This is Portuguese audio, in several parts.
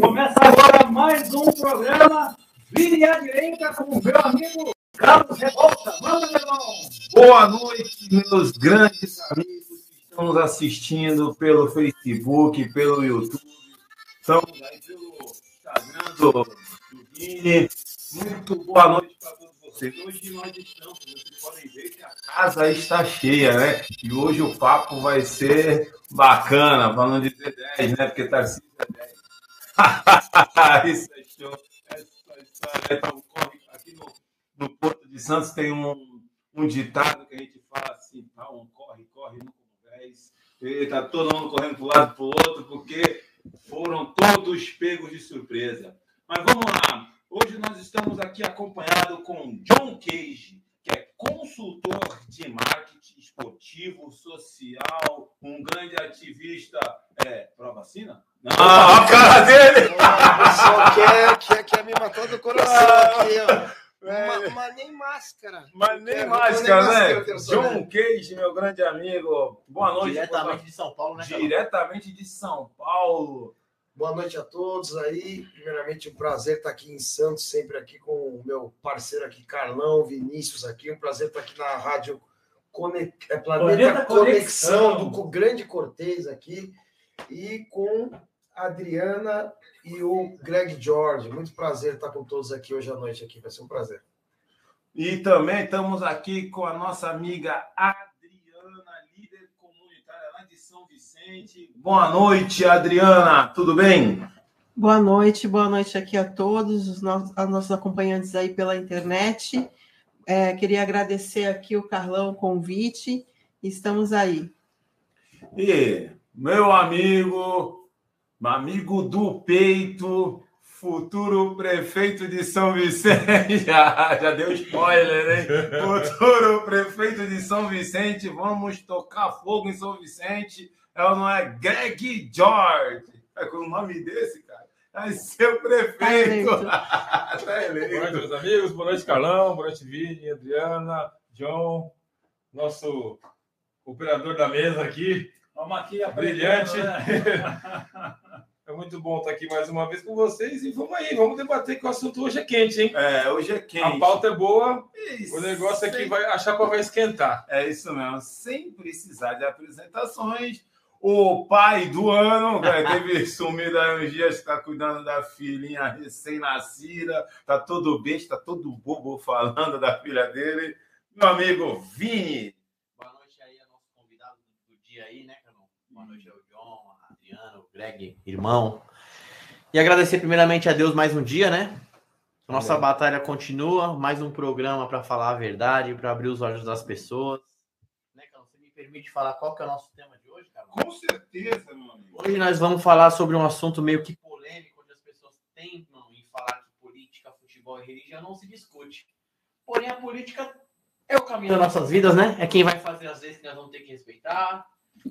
Começa agora mais um programa Vire à Direita com o meu amigo Carlos Revolta. Meu irmão! Boa noite, meus grandes amigos que estão nos assistindo pelo Facebook, pelo YouTube. Estamos aí pelo Instagram do, do Vini. Muito boa noite para todos vocês. Hoje nós estamos, vocês podem ver que a casa está cheia, né? E hoje o papo vai ser bacana, falando de 10, né? Porque Tarcísio é 10. Isso é show. Essa história é tão corre aqui no, no Porto de Santos tem um, um ditado que a gente fala assim, um corre, corre, no convés. E tá todo mundo correndo para um lado para o outro, porque foram todos pegos de surpresa. Mas vamos lá. Hoje nós estamos aqui acompanhados com John Cage, que é consultor de marketing esportivo, social, um grande ativista é, pró-vacina? Não, Ah, a cara dele! O pessoal quer, quer, quer me matar do coração aqui, ó. É. Mas, nem máscara. Mas nem Quero, máscara, nem né? máscara. John Cage, meu grande amigo. Boa noite. Diretamente de São Paulo, né? Diretamente de São Paulo. Boa noite a todos aí. Primeiramente, um prazer estar aqui em Santos, sempre aqui com o meu parceiro aqui, Carlão, Vinícius aqui. Um prazer estar aqui na rádio Cone... é, Planeta, Planeta Conexão, Conexão. do com o grande Cortez aqui. E com Adriana e o Greg George. Muito prazer estar com todos aqui hoje à noite. aqui. Vai ser um prazer. E também estamos aqui com a nossa amiga Adriana, líder comunitária lá de São Vicente. Boa noite, Adriana. Tudo bem? Boa noite, boa noite aqui a todos os nossos, a nossos acompanhantes aí pela internet. É, queria agradecer aqui o Carlão o convite. Estamos aí. E meu amigo, amigo do peito, futuro prefeito de São Vicente. Já, já deu spoiler, hein? Futuro prefeito de São Vicente. Vamos tocar fogo em São Vicente. É ou não é? Greg George. É com o nome desse, cara. Vai ser o prefeito. eleito. Tá Boa eleito. noite, meus amigos. Boa noite, Carlão. Boa noite, Vini, Adriana, John, nosso operador da mesa aqui. Vamos aqui Brilhante. né? É muito bom estar aqui mais uma vez com vocês e vamos aí, vamos debater que o assunto hoje é quente, hein? É, hoje é quente. A pauta é boa, Isso. o negócio aqui Sem- vai, a chapa vai esquentar. É isso mesmo, sem precisar de apresentações. O pai do ano, que teve sumido aí uns dias, está cuidando da filhinha recém-nascida, tá todo besta, tá todo bobo falando da filha dele. Meu amigo Vini. Boa noite aí a nosso convidado do dia aí, né, Carol? Boa noite ao John, a Adriano, o Greg, irmão. E agradecer primeiramente a Deus mais um dia, né? Nossa batalha continua, mais um programa para falar a verdade, para abrir os olhos das pessoas. Né, Carol? Você me permite falar qual que é o nosso tema de hoje, Carol? Com certeza, meu amigo. Hoje nós vamos falar sobre um assunto meio que polêmico, onde as pessoas tentam em falar que política, futebol e religião não se discute. Porém, a política é o caminho das nossas vidas, né? É quem vai fazer as vezes que nós vamos ter que respeitar,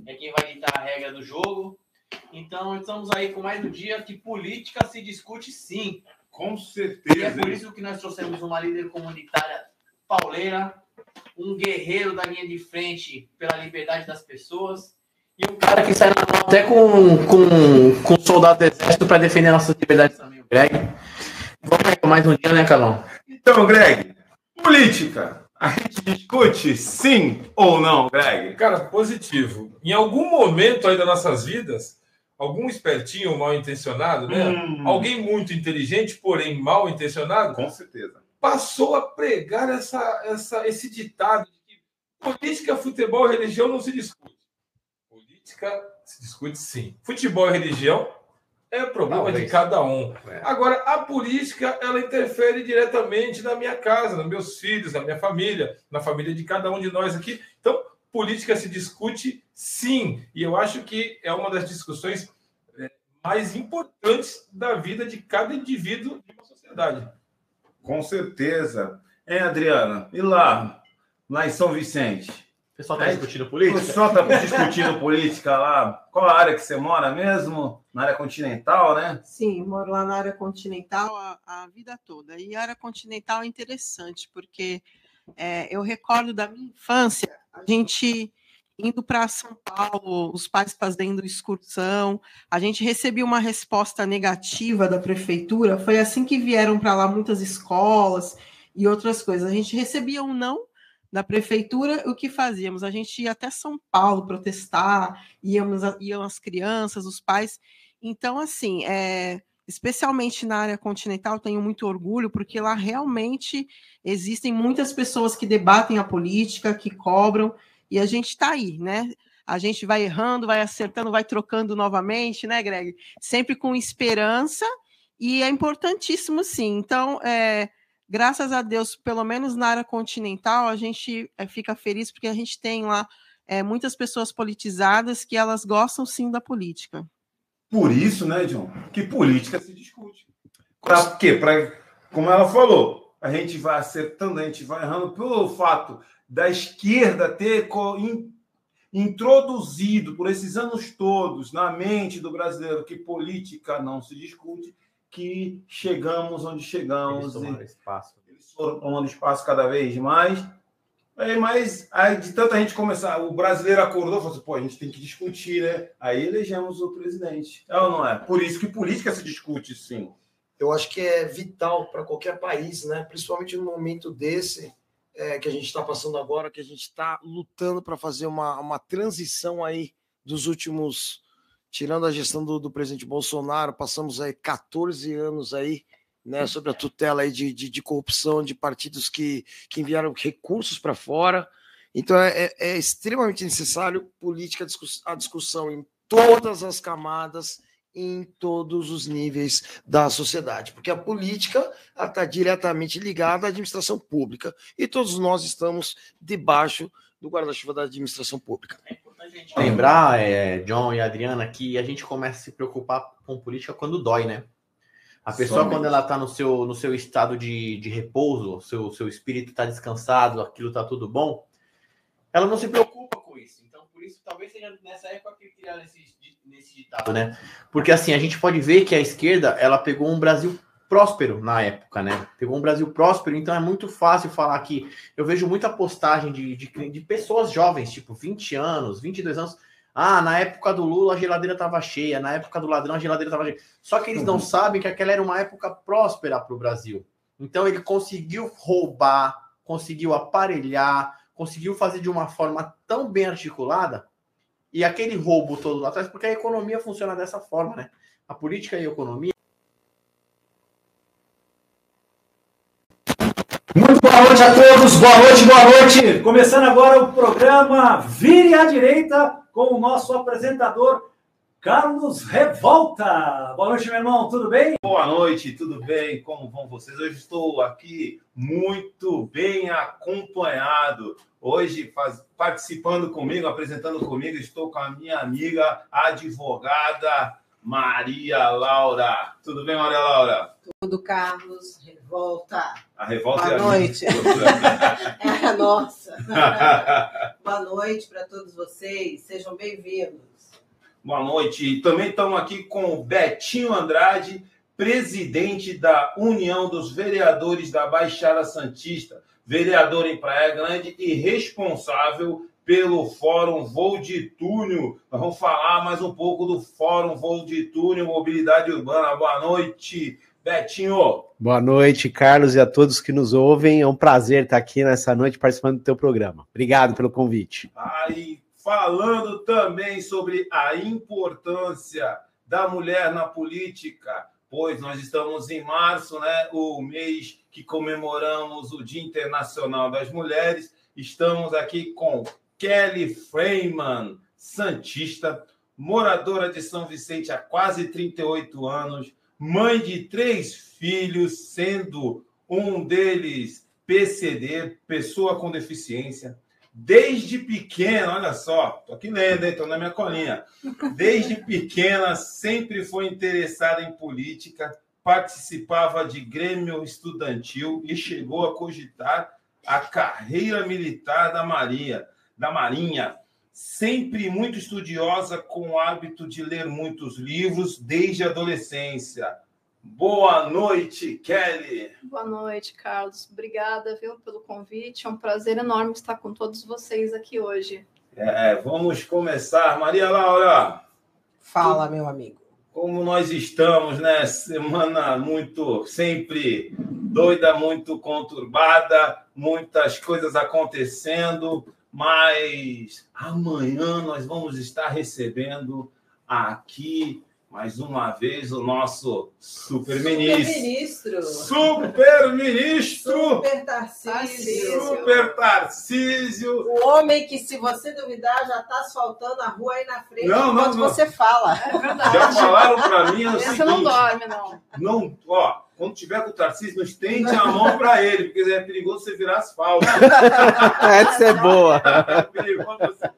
é quem vai ditar a regra do jogo. Então, estamos aí com mais um dia que política se discute sim. Com E é certeza. por isso que nós trouxemos uma líder comunitária pauleira, um guerreiro da linha de frente pela liberdade das pessoas e um cara que sai na mão até com, com, com soldado do exército para defender nossas liberdades também, o Greg. Vamos aí com mais um dia, né, Calão? Então, Greg, política. A gente discute sim ou não, Greg? Cara, positivo. Em algum momento aí das nossas vidas, algum espertinho mal intencionado, né? Hum. Alguém muito inteligente, porém mal intencionado, Com certeza. passou a pregar essa, essa, esse ditado de que política, futebol e religião não se discute. Política se discute sim. Futebol e religião é problema Talvez. de cada um. É. Agora, a política, ela interfere diretamente na minha casa, nos meus filhos, na minha família, na família de cada um de nós aqui. Então, política se discute sim. E eu acho que é uma das discussões mais importantes da vida de cada indivíduo de uma sociedade. Com certeza. Hein, Adriana? E lá? Lá em São Vicente? O pessoal tá É. discutindo O política? pessoal tá discutindo política lá. Qual a área que você mora mesmo? Na área continental, né? Sim, moro lá na área continental a, a vida toda. E a área continental é interessante, porque é, eu recordo da minha infância, a gente indo para São Paulo, os pais fazendo excursão. A gente recebeu uma resposta negativa da prefeitura. Foi assim que vieram para lá muitas escolas e outras coisas. A gente recebia um não da prefeitura, o que fazíamos? A gente ia até São Paulo protestar, íamos, iam as crianças, os pais. Então, assim, é, especialmente na área continental, tenho muito orgulho, porque lá realmente existem muitas pessoas que debatem a política, que cobram, e a gente está aí, né? A gente vai errando, vai acertando, vai trocando novamente, né, Greg? Sempre com esperança, e é importantíssimo, sim. Então, é, graças a Deus, pelo menos na área continental, a gente é, fica feliz porque a gente tem lá é, muitas pessoas politizadas que elas gostam sim da política. Por isso, né, John, que política se discute. Para quê? Pra, como ela falou, a gente vai acertando, a gente vai errando pelo fato da esquerda ter introduzido por esses anos todos na mente do brasileiro que política não se discute que chegamos onde chegamos. Eles tomaram espaço. Eles foram tomando espaço cada vez mais. Aí, mas aí, de tanta gente começar, o brasileiro acordou e falou assim: pô, a gente tem que discutir, né? Aí elegemos o presidente. É ou não é? Por isso que política se discute, sim. Eu acho que é vital para qualquer país, né? Principalmente no momento desse é, que a gente está passando agora, que a gente está lutando para fazer uma, uma transição aí dos últimos tirando a gestão do, do, presidente Bolsonaro, passamos aí 14 anos aí, né, sob a tutela aí de, de, de corrupção de partidos que, que enviaram recursos para fora. Então é, é, é, extremamente necessário política a discussão em todas as camadas, em todos os níveis da sociedade, porque a política está diretamente ligada à administração pública e todos nós estamos debaixo do guarda-chuva da administração pública. É a gente lembrar, é, John e Adriana, que a gente começa a se preocupar com política quando dói, né? A pessoa, Somente. quando ela está no seu, no seu estado de, de repouso, seu, seu espírito está descansado, aquilo está tudo bom, ela não se preocupa com isso. Então, por isso, talvez seja nessa época que criaram esse, nesse ditado, né? Porque, assim, a gente pode ver que a esquerda, ela pegou um Brasil próspero na época, né? Pegou um Brasil próspero, então é muito fácil falar que eu vejo muita postagem de, de, de, pessoas jovens, tipo 20 anos, 22 anos. Ah, na época do Lula a geladeira estava cheia, na época do ladrão a geladeira estava cheia. Só que eles uhum. não sabem que aquela era uma época próspera para o Brasil. Então ele conseguiu roubar, conseguiu aparelhar, conseguiu fazer de uma forma tão bem articulada e aquele roubo todo lá atrás, porque a economia funciona dessa forma, né? A política e a economia Muito boa noite a todos, boa noite, boa noite. Começando agora o programa Vire à Direita com o nosso apresentador Carlos Revolta. Boa noite, meu irmão, tudo bem? Boa noite, tudo bem? Como vão vocês? Hoje estou aqui muito bem acompanhado. Hoje, faz, participando comigo, apresentando comigo, estou com a minha amiga advogada Maria Laura. Tudo bem, Maria Laura? Tudo, Carlos. Revolta. A revolta Boa é noite. é a nossa. Boa noite para todos vocês. Sejam bem-vindos. Boa noite. Também estamos aqui com o Betinho Andrade, presidente da União dos Vereadores da Baixada Santista, vereador em Praia Grande e responsável pelo Fórum Voo de Túnel. Nós vamos falar mais um pouco do Fórum Voo de Túnel Mobilidade Urbana. Boa noite, Betinho. Boa noite, Carlos, e a todos que nos ouvem. É um prazer estar aqui nessa noite participando do teu programa. Obrigado pelo convite. Aí, falando também sobre a importância da mulher na política, pois nós estamos em março, né, o mês que comemoramos o Dia Internacional das Mulheres. Estamos aqui com Kelly Freeman, Santista, moradora de São Vicente há quase 38 anos, mãe de três filhos, sendo um deles PCD, pessoa com deficiência. Desde pequena, olha só, tô aqui lendo, hein? Tô na minha colinha. Desde pequena, sempre foi interessada em política, participava de grêmio estudantil e chegou a cogitar a carreira militar da Maria da Marinha, sempre muito estudiosa, com o hábito de ler muitos livros desde a adolescência. Boa noite, Kelly. Boa noite, Carlos. Obrigada, viu, pelo convite. É um prazer enorme estar com todos vocês aqui hoje. É, vamos começar. Maria Laura, Fala, meu amigo. como nós estamos, né? Semana muito, sempre doida, muito conturbada, muitas coisas acontecendo, mas amanhã nós vamos estar recebendo aqui mais uma vez o nosso super-ministro. Super-ministro. Super-ministro! Super Tarcísio. Super Tarcísio! O homem que, se você duvidar, já está asfaltando a rua aí na frente Não, não, enquanto não. você fala. É verdade. Já falaram para mim é o Esse não dorme, não. não, ó, quando tiver com o Tarcísio, não estende a mão para ele, porque é perigoso você virar asfalto. Essa é boa. É perigoso você.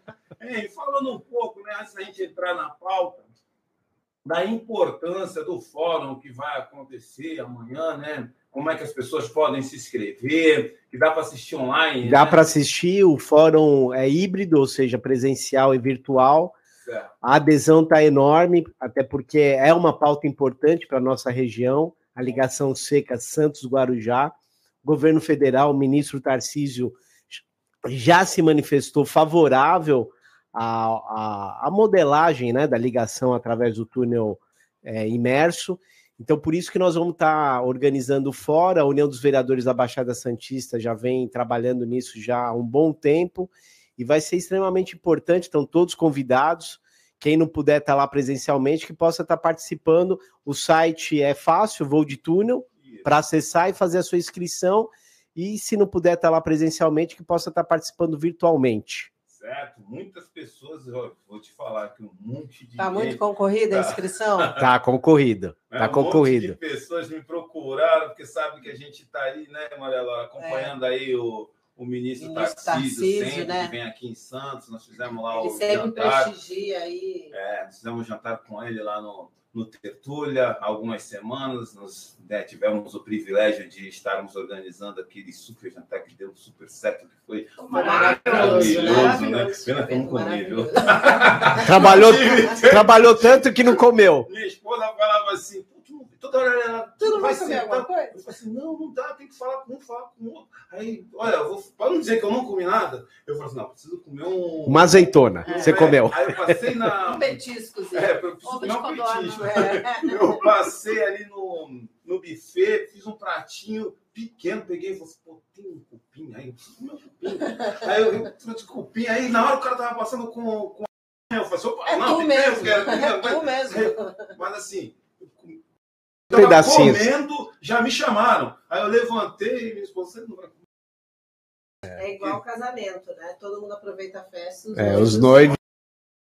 Ei, falando um pouco, né, antes da gente entrar na pauta, da importância do fórum que vai acontecer amanhã, né? Como é que as pessoas podem se inscrever, que dá para assistir online. Dá né? para assistir, o fórum é híbrido, ou seja, presencial e virtual. Certo. A adesão está enorme, até porque é uma pauta importante para a nossa região, a ligação seca Santos-Guarujá. O governo federal, o ministro Tarcísio, já se manifestou favorável à, à, à modelagem né, da ligação através do túnel é, imerso. Então, por isso que nós vamos estar organizando fora. A União dos Vereadores da Baixada Santista já vem trabalhando nisso já há um bom tempo e vai ser extremamente importante. Estão todos convidados. Quem não puder estar lá presencialmente, que possa estar participando. O site é fácil, voo de túnel, para acessar e fazer a sua inscrição. E se não puder estar lá presencialmente, que possa estar participando virtualmente. Certo? Muitas pessoas, vou te falar que um monte de. Está muito concorrida a Tá. inscrição? Tá concorrido. né, Tá um concorrido. pessoas me procuraram, porque sabe que a gente está aí, né, Marela, acompanhando aí o, o ministro, Ministro Tarcísio, Tarcísio, sempre, né? que vem aqui em Santos. Nós fizemos lá Ele o sempre jantar. prestigia aí. É, nós fizemos um jantar com ele lá no, no Tertúlia há algumas semanas. Nós né, tivemos o privilégio de estarmos organizando aquele super jantar que deu super certo, que foi Maravilhoso, né? maravilhoso, né? Pena que eu não comi, viu? Trabalhou, trabalhou tanto que não comeu. Minha esposa falava assim, "Pô, tu não- toda hora ela Tu não vai comer alguma coisa? Eu falei assim, não, não dá, tem que falar com um, falar com o outro. Aí, olha, vou, para não dizer que eu não comi nada, eu falei assim, não, preciso comer um... Uma azeitona. Você É, comeu. Aí eu passei na... Um petiscozinho. É, eu preciso comer um petisco. É. Eu passei ali no, no buffet, fiz um pratinho pequeno, peguei e falei assim, pô, tem um cupim aí, eu preciso comer um cupim. aí eu, eu trouxe cupim, aí na hora o cara tava passando com... com... Eu falei assim, opa, É não, tu mesmo. quero É mas- tu mesmo. mas assim, tava Pedacinhos. comendo, já me chamaram. Aí eu levantei e minha esposa, você não vai comer. É igual casamento, né? Todo mundo aproveita a festa. É, os noivos.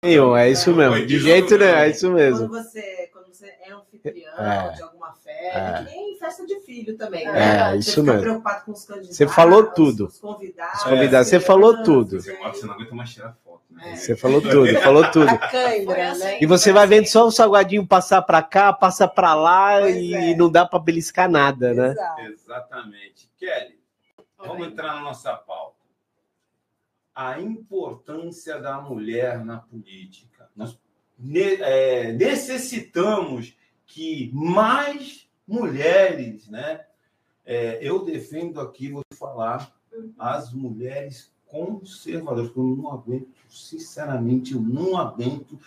É isso mesmo. De jeito nenhum, é isso Quando mesmo. você, quando você é anfitrião É. de alguma festa, É. que nem festa de filho também, É, né? isso você fica mesmo. preocupado com os candidatos. Você falou tudo. Os convidados. Os convidados, você falou tudo. Você, você não aguenta mais tirar? É. Você falou tudo, falou tudo. Assim. né? E você vai vendo só o salgadinho passar pra cá, passa pra lá Pois e é. não dá pra beliscar nada, né? Exatamente. Kelly, vamos entrar na nossa pauta. A importância da mulher na política. Nós é, necessitamos que mais mulheres, né? É, eu defendo aqui, vou falar, as mulheres conservadoras, porque eu não aguento, sinceramente, eu não aguento.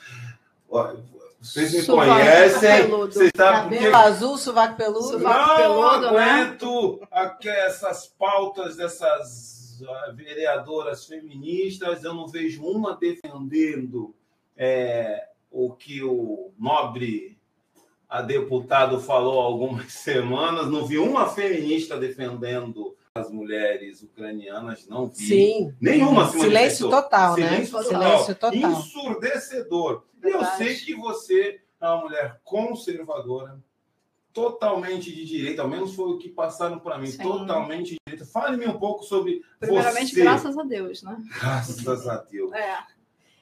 Vocês me Sovaco conhecem, peludo. vocês sabem porque Cabelo azul, sovaco peludo. Não peludo, né? aguento aqu- essas pautas dessas vereadoras feministas. Eu não vejo uma defendendo é, o que o nobre a deputado falou há algumas semanas. Não vi uma feminista defendendo as mulheres ucranianas. Não vi. Sim. Nenhuma se Silêncio total, né? Silêncio total. Silêncio total. Ensurdecedor. E eu sei que você é uma mulher conservadora, totalmente de direita, ao menos foi o que passaram para mim, Sim. totalmente de direita. Fale-me um pouco sobre Primeiramente, você. graças a Deus, né? Graças a Deus. É,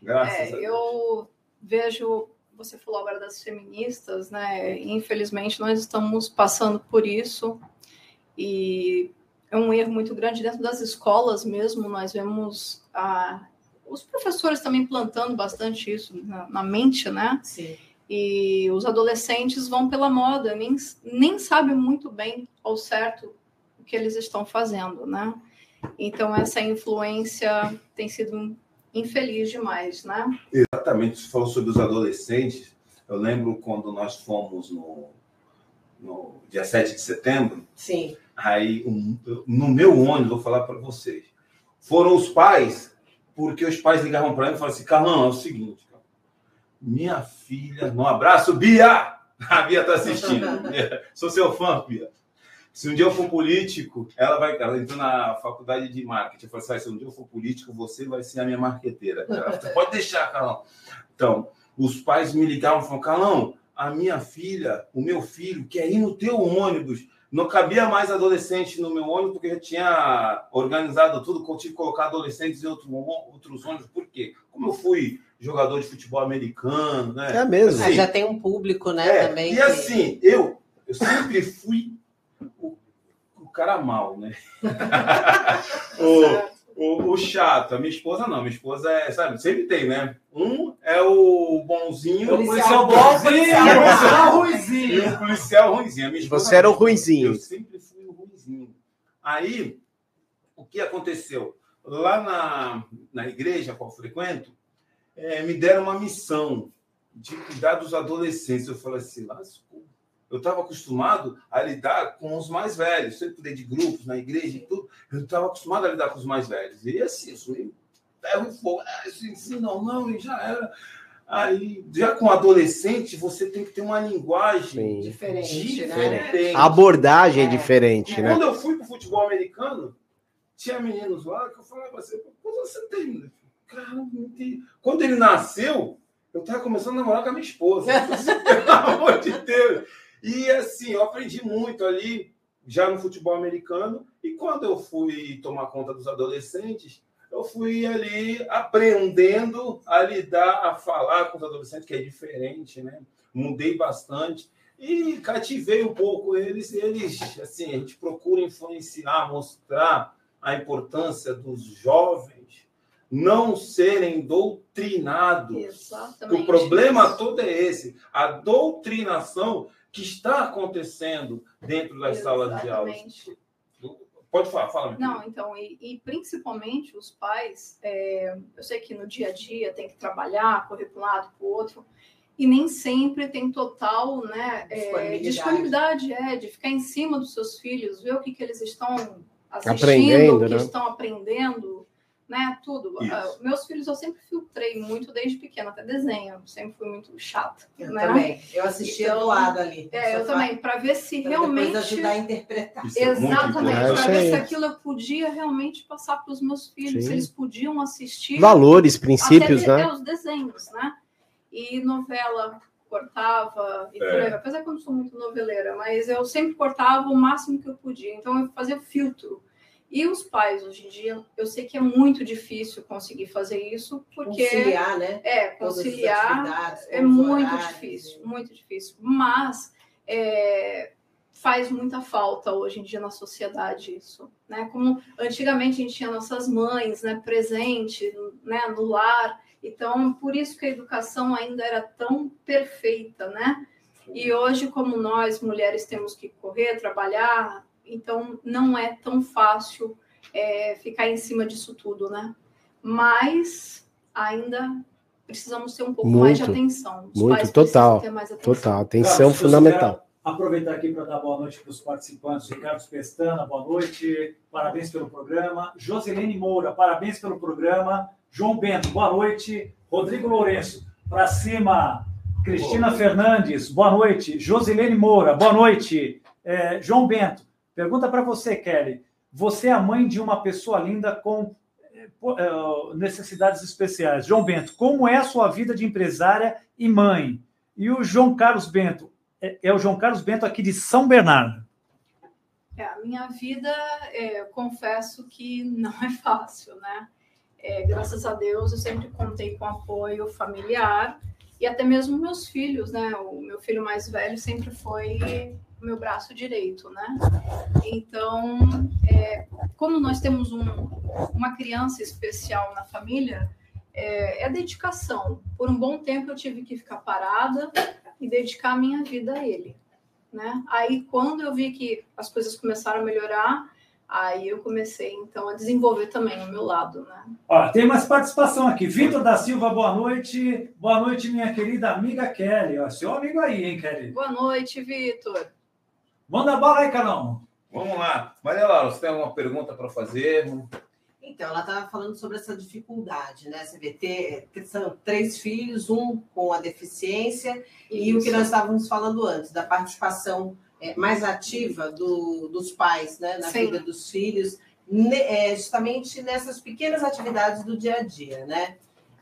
Graças a é, Deus. eu vejo, você falou agora das feministas, né? Infelizmente, nós estamos passando por isso e é um erro muito grande dentro das escolas mesmo. Nós vemos a, os professores também plantando bastante isso na, na mente, né? Sim. E os adolescentes vão pela moda, nem, nem sabem muito bem ao certo o que eles estão fazendo, né? Então, essa influência tem sido infeliz demais, né? Exatamente, você falou sobre os adolescentes. Eu lembro quando nós fomos no, no dia 7 de setembro, Sim. Aí um- no meu ônibus, vou falar para vocês, foram os pais, porque os pais ligavam para mim e falavam assim, Carlão, é o seguinte, minha filha, um abraço, Bia! A Bia está assistindo. Sou seu fã, Bia. Se um dia eu for político, ela vai. Ela entrou na faculdade de marketing. Eu falei assim: "Ah, se um dia eu for político, você vai ser a minha marqueteira. Ela falou, Pode deixar, Carlão. Então, os pais me ligavam e falavam: Carlão, a minha filha, o meu filho, quer ir no teu ônibus. Não cabia mais adolescente no meu ônibus, porque eu tinha organizado tudo, eu tive que colocar adolescentes em outro, outros ônibus. Por quê? Como eu fui jogador de futebol americano, né? É mesmo. Ah, já tem um público, né, É, também. E que- assim, eu, eu sempre fui o, o cara mal, né? o, o, o chato. A minha esposa não. Minha esposa é, sabe, sempre tem, né? Um é o bonzinho, O policial bonzinho, o policial ruizinho. e o policial ruimzinho. A minha esposa Você era o não. ruinzinho. Eu sempre fui o ruimzinho. Aí, o que aconteceu? Lá na, na igreja qual eu frequento, eh, me deram uma missão de cuidar dos adolescentes. Eu falei assim, lascou. Eu estava acostumado a lidar com os mais velhos. Sempre cuidei de grupos na igreja e tudo. Eu estava acostumado a lidar com os mais velhos. E assim, eu sou meio ferro e fogo. Ah, isso ensina, não, não, e já era. Aí, já com adolescente, você tem que ter uma linguagem Sim. Diferente, né? diferente. A abordagem é É. diferente, E né? quando eu fui pro futebol americano, tinha meninos lá que eu falava assim, quando você tem? Cara, não entendi. Quando ele nasceu, eu tava começando a namorar com a minha esposa. Pelo amor de Deus. E assim, eu aprendi muito ali, já no futebol americano. E quando eu fui tomar conta dos adolescentes, eu fui ali aprendendo a lidar, a falar com os adolescentes, que é diferente, né? Mudei bastante e cativei um pouco eles. e Eles, assim, a gente procura influenciar, mostrar a importância dos jovens não serem doutrinados. Exatamente. O problema todo é esse, a doutrinação que está acontecendo dentro das salas de aula. Exatamente. Pode falar, fala. Não, então, e, e principalmente os pais, é, eu sei que no dia a dia tem que trabalhar, correr para um lado, para o outro, e nem sempre tem total né, é, Disponibilidade. disponibilidade é, de ficar em cima dos seus filhos, ver o que, que eles estão assistindo, Aprendendo, o que né? estão aprendendo, né? Tudo. Ah, meus filhos eu sempre filtrei muito desde pequena, até desenho, sempre fui muito chata. Eu né? também. Eu assisti Então, do lado ali. É, eu também, para ver se pra realmente. Ajudar a interpretar. Isso é Exatamente, É, para ver se aquilo eu podia realmente passar para os meus filhos, Sim. se eles podiam assistir. Valores, princípios, até, né? até os desenhos, né? E novela cortava, e É. apesar que eu não sou muito noveleira, mas eu sempre cortava o máximo que eu podia, então eu fazia filtro. E os pais, hoje em dia, eu sei que é muito difícil conseguir fazer isso, porque Conciliar, né? é, conciliar é muito horários, difícil, muito difícil. Mas é, faz muita falta hoje em dia na sociedade isso, né? Como antigamente a gente tinha nossas mães, né, presente, né, no lar. Então, por isso que a educação ainda era tão perfeita, né? E hoje, como nós mulheres temos que correr, trabalhar, então não é tão fácil é, ficar em cima disso tudo, né? Mas ainda precisamos ter um pouco mais de Muito, atenção. Os muito, pais total, precisam ter mais atenção. Total, atenção Carlos, eu fundamental. Aproveitar aqui para dar boa noite para os participantes. Ricardo Pestana, boa noite. Parabéns pelo programa. Joselene Moura, parabéns pelo programa. João Bento, boa noite. Rodrigo Lourenço, para cima. Cristina Fernandes, boa noite. Joselene Moura, boa noite. É, João Bento, pergunta para você, Kelly. Você é a mãe de uma pessoa linda com eh, eh, necessidades especiais. João Bento, como é a sua vida de empresária e mãe? E o João Carlos Bento, é, é o João Carlos Bento aqui de São Bernardo. É, a minha vida, é, confesso que não é fácil, né? É, graças a Deus, eu sempre contei com apoio familiar e até mesmo meus filhos, né? O meu filho mais velho sempre foi meu braço direito, né? Então, é, como nós temos um- uma criança especial na família, é, é dedicação. Por um bom tempo eu tive que ficar parada e dedicar a minha vida a ele né? Aí, quando eu vi que as coisas começaram a melhorar, Aí eu comecei, então, a desenvolver também o meu lado, né? Ó, tem mais participação aqui. Vitor da Silva, boa noite. Boa noite, minha querida amiga Kelly. Ó, seu amigo aí, hein, Kelly? Boa noite, Vitor. Manda bala aí, Carol. Vamos lá. Maria Laura, você tem alguma pergunta para fazer? Então, ela estava falando sobre essa dificuldade, né? Você vê, ter, são três filhos, um com a deficiência, e Isso. o que nós estávamos falando antes, da participação é, mais ativa do- dos pais né, na Sim. vida dos filhos, ne- é, justamente nessas pequenas atividades do dia a dia, né?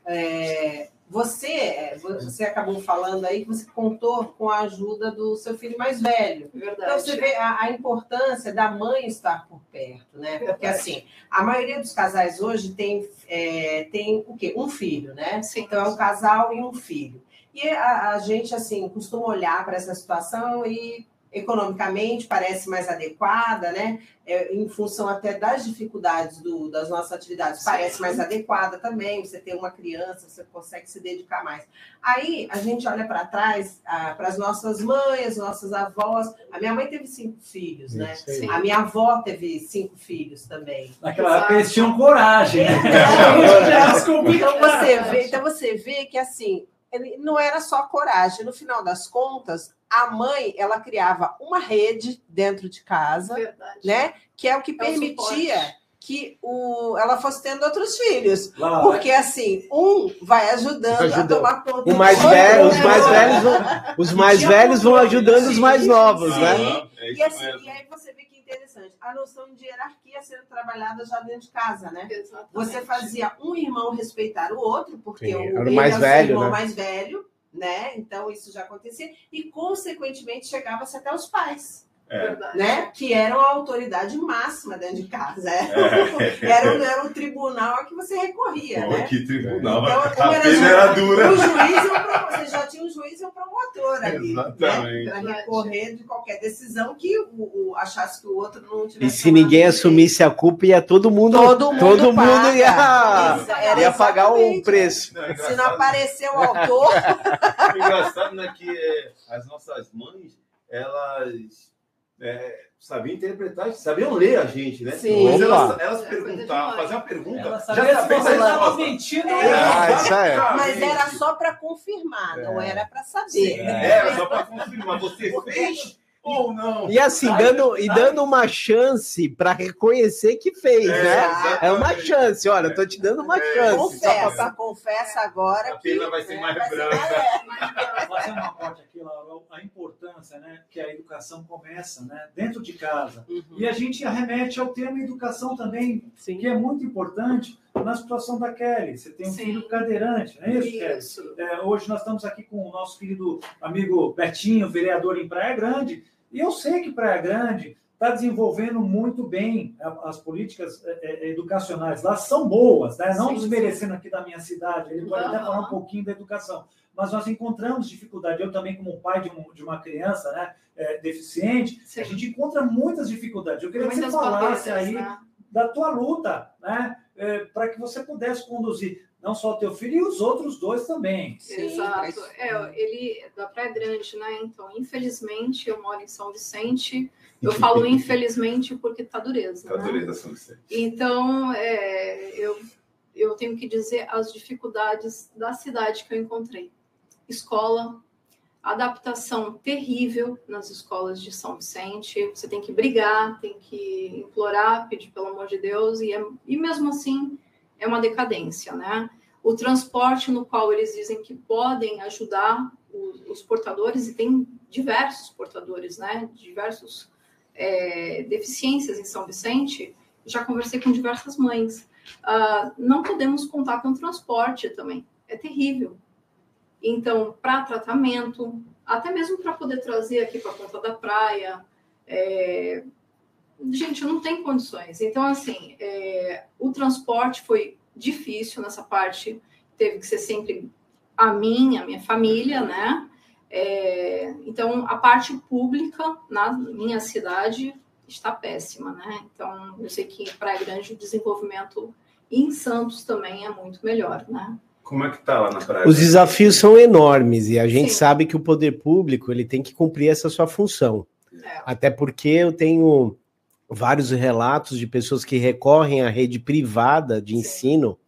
É, você, é, você acabou falando aí que você contou com a ajuda do seu filho mais velho. Verdade. Então você vê a, a importância da mãe estar por perto, né? Porque assim, a maioria dos casais hoje tem, é, tem o quê? Um filho, né? Sim. Então é um casal e um filho. E a, a gente, assim, costuma olhar para essa situação e economicamente parece mais adequada, né? É, em função até das dificuldades do- das nossas atividades, Sim. parece mais adequada também. Você tem uma criança, você consegue se dedicar mais. Aí a gente olha para trás, para as nossas mães, nossas avós. A minha mãe teve cinco filhos, né? Sim. A minha avó teve cinco filhos também. Naquela época eles tinham coragem. né? Então você vê, então você vê que assim, ele- não era só coragem. No final das contas, a mãe ela criava uma rede dentro de casa, Verdade. né? Que é o que É o permitia suporte. que o, ela fosse tendo outros filhos. Lá, Porque assim, um vai ajudando, ajudando. a tomar conta O mais do outro, velho, os né? mais velhos vão, os mais velhos vão ajudando os mais novos, sim. né? É E, assim, e aí você vê que interessante, a noção de hierarquia sendo trabalhada já dentro de casa, né? Exatamente. Você fazia um irmão respeitar o outro, porque Sim, o, era o ele mais é o velho, seu irmão né? mais velho, né? Então isso já acontecia. E, consequentemente, chegava-se até os pais, É. Né? Que eram a autoridade máxima dentro de casa. É. Era, um- era um tribunal a que você recorria, Pô, né? que tribunal. Então, a era ju- era dura. O juiz e o promotor, você já tinha um juiz e um promotor ali, Exatamente. né? Para recorrer de qualquer decisão que o, o- achasse que o outro não tivesse. E se ninguém assumisse a culpa, ia todo mundo, Todo mundo todo paga. mundo ia, Isso, ia pagar o exatamente. preço. Não, é Se não apareceu o autor, o engraçado né, que é, as nossas mães, elas é, sabiam interpretar, sabiam ler a gente, né? Sim. Mas elas, elas É, perguntavam, faziam uma pergunta, Ela já sabia se estava mentindo ou É. não. Ah, isso é. mas era só para confirmar, não era para saber. É, era só para confirmar. Você fez ou não? E assim, dando, e dando uma chance para reconhecer que fez, É, né? exatamente. É uma chance, olha, eu tô te dando uma É, chance. Confessa, confessa agora A pena vai ser mais vai branca. mais- Fazer uma parte aqui, Laura, a importância né, que a educação começa né, dentro de casa. Uhum. E a gente arremete ao tema educação também, Sim. que é muito importante na situação da Kelly. Você tem um Sim. filho cadeirante, não é isso, Kelly? Isso. É, hoje nós estamos aqui com o nosso querido amigo Betinho, vereador em Praia Grande, e eu sei que Praia Grande está desenvolvendo muito bem as políticas é, é, educacionais lá, são boas, né? não Sim, desmerecendo aqui da minha cidade, ele pode até falar um pouquinho da educação, mas nós encontramos dificuldade, eu também como pai de, um- de uma criança né, é, deficiente, Sim. a gente encontra muitas dificuldades. Eu queria que você falasse aí né? da tua luta, né? para que você pudesse conduzir não só o teu filho e os outros dois também. Sim, Exato. mas- É, ele é da Praia Grande, né? Então, infelizmente, eu moro em São Vicente. Eu falo infelizmente porque tá dureza. Tá né? dureza, São Vicente. Então, é, eu, eu tenho que dizer as dificuldades da cidade que eu encontrei. Escola, adaptação terrível nas escolas de São Vicente. Você tem que brigar, tem que implorar, pedir pelo amor de Deus, e, é- e mesmo assim é uma decadência, né? O transporte no qual eles dizem que podem ajudar os, portadores, e tem diversos portadores, né? Diversos é, deficiências em São Vicente, já conversei com diversas mães. Ah, não podemos contar com transporte também. É terrível. Então, para tratamento, até mesmo para poder trazer aqui para a ponta da praia, é, gente, não tem condições. Então, assim, é, o transporte foi difícil nessa parte, teve que ser sempre a mim, a minha família, né? É, então, a parte pública na minha cidade está péssima, né? Então, eu sei que em Praia Grande o desenvolvimento em Santos também é muito melhor, né? Como é que tá lá na praia? Os desafios são enormes e a gente Sim. sabe que o poder público ele tem que cumprir essa sua função. É, Até porque eu tenho vários relatos de pessoas que recorrem à rede privada de ensino,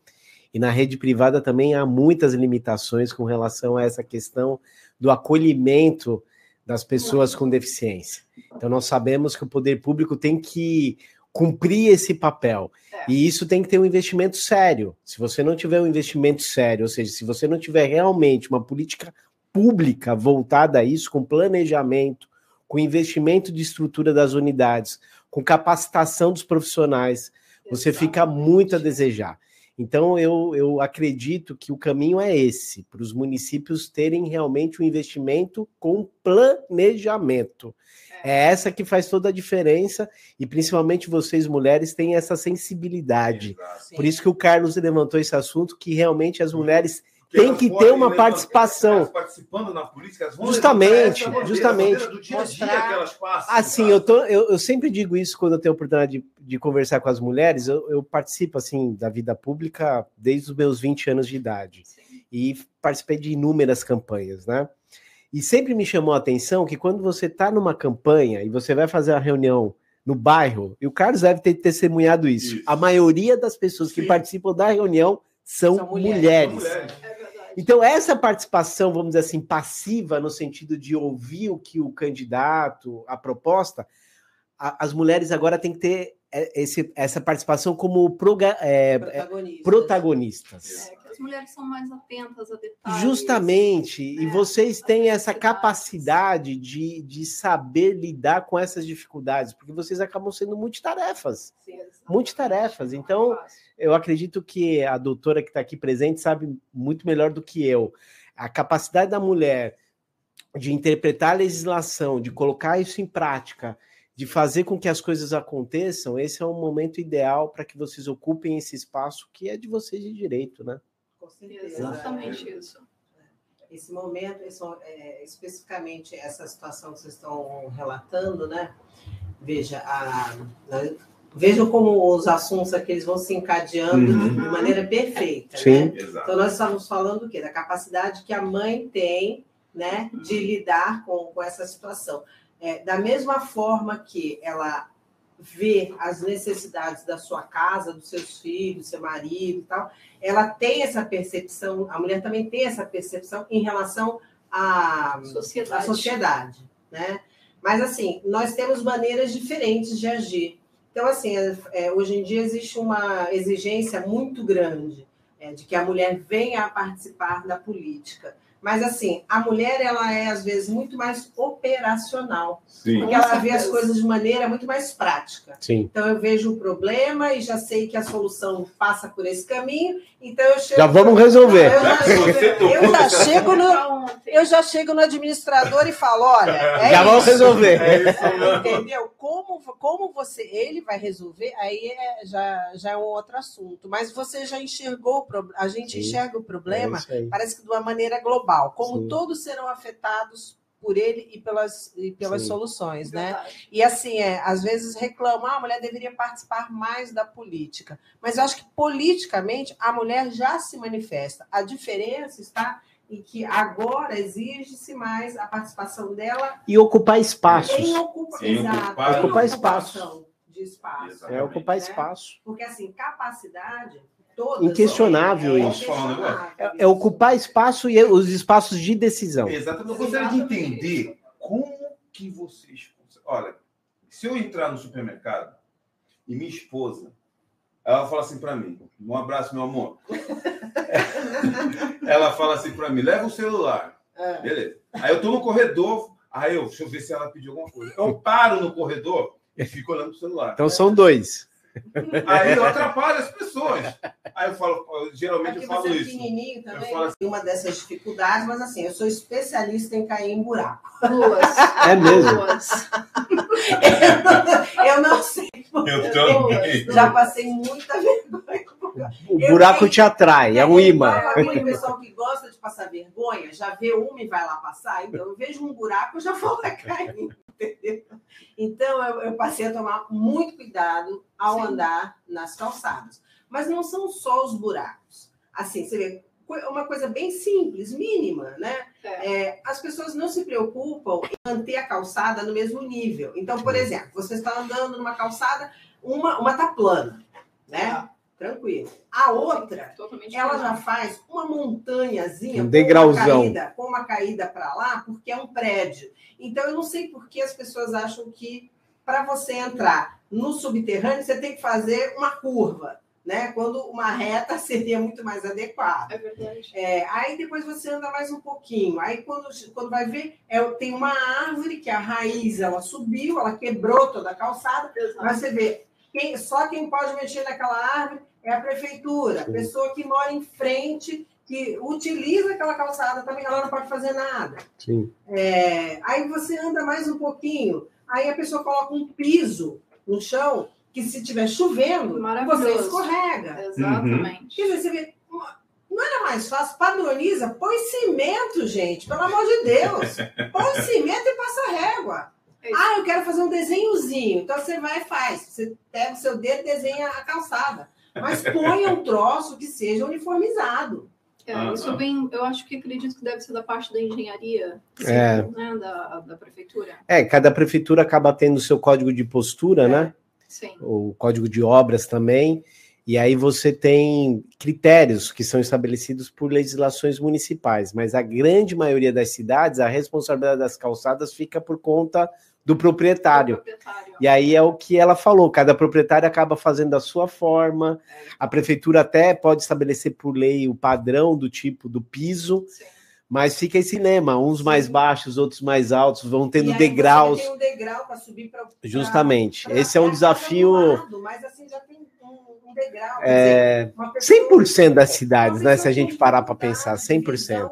e na rede privada também há muitas limitações com relação a essa questão do acolhimento das pessoas com deficiência. Então, nós sabemos que o poder público tem que cumprir esse papel. É. E isso tem que ter um investimento sério. Se você não tiver um investimento sério, ou seja, se você não tiver realmente uma política pública voltada a isso, com planejamento, com investimento de estrutura das unidades, com capacitação dos profissionais, você fica muito a desejar. Então, eu, eu acredito que o caminho é esse, para os municípios terem realmente um investimento com planejamento. É essa que faz toda a diferença, e principalmente vocês, mulheres, têm essa sensibilidade. Por isso que o Carlos levantou esse assunto, que realmente as mulheres Porque Tem que ter uma participação. Participando na política, elas vão Justamente, bandeira, justamente. dia a dia que passam. Assim, eu, tô, eu, eu sempre digo isso quando eu tenho a oportunidade de, de conversar com as mulheres. Eu, eu participo assim da vida pública desde os meus 20 anos de idade e participei de inúmeras campanhas, né? E sempre me chamou a atenção que quando você está numa campanha e você vai fazer uma reunião no bairro, e o Carlos deve ter testemunhado isso, Isso. a maioria das pessoas que Sim. participam da reunião são, São mulheres. mulheres. São mulheres. É. Então, essa participação, vamos dizer assim, passiva, no sentido de ouvir o que o candidato, a proposta, a- as mulheres agora têm que ter é, esse- essa participação como proga- é, é, Protagonista. protagonistas. É, as mulheres são mais atentas a detalhes. Justamente, e É, vocês têm essa capacidade de, de saber lidar com essas dificuldades, porque vocês acabam sendo multitarefas. Sim. Multitarefas. Então, eu acredito que a doutora que está aqui presente sabe muito melhor do que eu. A capacidade da mulher de interpretar a legislação, de colocar isso em prática, de fazer com que as coisas aconteçam, esse é o momento ideal para que vocês ocupem esse espaço que é de vocês de direito, né? Com certeza. Exatamente isso. Esse momento, esse, é, especificamente essa situação que vocês estão relatando, né? Veja, a, né, vejam como os assuntos aqui eles vão se encadeando Uhum. de maneira perfeita. Sim. Né? Exato. Então, nós estamos falando o quê? Da capacidade que a mãe tem né, de lidar com, com essa situação. É, da mesma forma que ela vê as necessidades da sua casa, dos seus filhos, seu marido e tal, ela tem essa percepção, a mulher também tem essa percepção em relação à, à Sociedade. sociedade, né? Mas, assim, nós temos maneiras diferentes de agir. Então, assim, é, é, hoje em dia existe uma exigência muito grande é, de que a mulher venha a participar da política. Mas, assim, a mulher, ela é, às vezes, muito mais operacional. Sim. Porque ela vê as coisas de maneira muito mais prática. Sim. Então, eu vejo o problema e já sei que a solução passa por esse caminho. Então, eu chego... Já vamos resolver. Eu já, tocou eu já chego no... Ontem. Eu já chego no administrador e falo, olha, é Já vamos isso. resolver. É isso. Entendeu? Como, como você, ele vai resolver, aí é, já, já é um outro assunto. Mas você já enxergou, o pro- a gente Sim. enxerga o É problema, aí. parece que de uma maneira global, como Sim. todos serão afetados por ele e pelas, e pelas Sim. soluções, né? Verdade. E assim, é, às vezes reclamam, ah, a mulher deveria participar mais da política. Mas eu acho que politicamente a mulher já se manifesta. A diferença está em que agora exige-se mais a participação dela E ocupar espaços. em ocupa... Sim, Exato, ocupar- em Ocupar ocupação de espaço. É ocupar né? espaço. Porque assim, capacidade toda Inquestionável é isso. inquestionável É, é ocupar espaço e os espaços de decisão. Exatamente. Eu gostaria de entender como que vocês. Olha, se eu entrar no supermercado e minha esposa, ela fala assim para mim: um abraço, meu amor. ela fala assim para mim: leva o celular. É. Beleza. Aí eu tô no corredor, aí eu, deixa eu ver se ela pediu alguma coisa. Eu paro no corredor e fico olhando pro celular. Então são dois. Aí eu atrapalho as pessoas. Aí eu falo, eu- geralmente Aqui eu falo você é isso. pequenininho também, Eu falo assim- uma dessas dificuldades, mas assim, eu sou especialista em cair em buraco. Duas. É mesmo. Duas. Eu não sei, Eu também. já passei muita vergonha. O buraco te atrai, é um imã. O pessoal que gosta de passar vergonha já vê uma e vai lá passar. Então, eu vejo um buraco, eu já vou lá cair, entendeu? Então, eu, eu passei a tomar muito cuidado ao Sim. andar nas calçadas. Mas não são só os buracos. Assim, você vê, uma coisa bem simples, mínima, né? É, as pessoas não se preocupam em manter a calçada no mesmo nível. Então, por exemplo, você está andando numa calçada, uma, uma tá plana, né? Tranquilo. A outra, Totalmente ela já faz uma montanhazinha, Um com degrauzão. uma caída, com uma caída para lá, porque é um prédio. Então, eu não sei por que as pessoas acham que para você entrar no subterrâneo, você tem que fazer uma curva, né? Quando uma reta seria muito mais adequada. É verdade. É, aí depois você anda mais um pouquinho. Aí quando, quando vai ver, é, tem uma árvore que a raiz ela subiu, ela quebrou toda a calçada. Mas você vê, quem, só quem pode mexer naquela árvore é a prefeitura, a pessoa que mora em frente, que utiliza aquela calçada também, ela não pode fazer nada. Sim. É, aí você anda mais um pouquinho, aí a pessoa coloca um piso no chão, que se estiver chovendo, você escorrega. Exatamente. Quer dizer, você vê, não era mais fácil? Padroniza, põe cimento, gente, pelo amor de Deus. Põe cimento e passa régua. É. Ah, eu quero fazer um desenhozinho. Então você vai e faz. Você pega o seu dedo e desenha a calçada. Mas ponha um troço que seja uniformizado. É, Ah, isso vem, eu acho que acredito que deve ser da parte da engenharia, É. né, da, da prefeitura. É, cada prefeitura acaba tendo o seu código de postura, né? Sim. O código de obras também. E aí você tem critérios que são estabelecidos por legislações municipais, mas a grande maioria das cidades, a responsabilidade das calçadas fica por conta do proprietário. Proprietário. E aí é o que ela falou, cada proprietário acaba fazendo da sua forma. A prefeitura até pode estabelecer por lei o padrão do tipo do piso, Sim. mas fica esse lema, uns mais baixos, outros mais altos, vão tendo aí degraus. Você tem um degrau para subir para. Justamente. Esse é um desafio Mas assim já tem um, um degrau. é, Uma pessoa- 100% das cidades, né? Se a gente parar para pensar, de 100%. visão,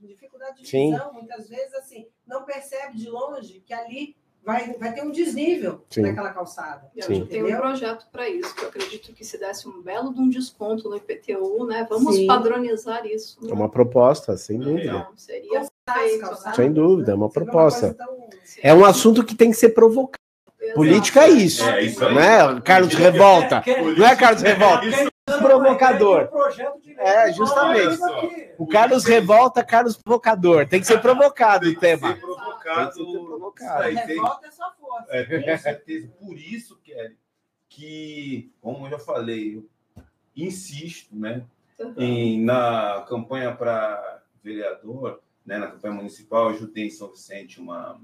Dificuldade de Sim. visão, muitas vezes, assim, não percebe de longe que ali vai, vai ter um desnível Sim. naquela calçada. Eu Sim. tenho um projeto para isso, que eu acredito que se desse um belo de um desconto no IPTU, né? Vamos Sim. padronizar isso. né? É uma proposta, sem dúvida. Então, seria feito, calçadas, Sem dúvida, é uma proposta. tão-. É um assunto que tem que ser provocado. Política é isso, É, isso né? Carlos Revolta. Não é Carlos Revolta? Provocador. É, justamente. O Carlos Revolta, Carlos Provocador. Tem que ser provocado o Tem que ser tema. provocado. Tem que ser provocado. Isso aí, tem- Revolta é sua força. É, com certeza. Por isso, Kelly, que, como eu já falei, eu insisto, né, Uhum. em, na campanha para vereador, né, na campanha municipal, eu ajudei em São Vicente uma,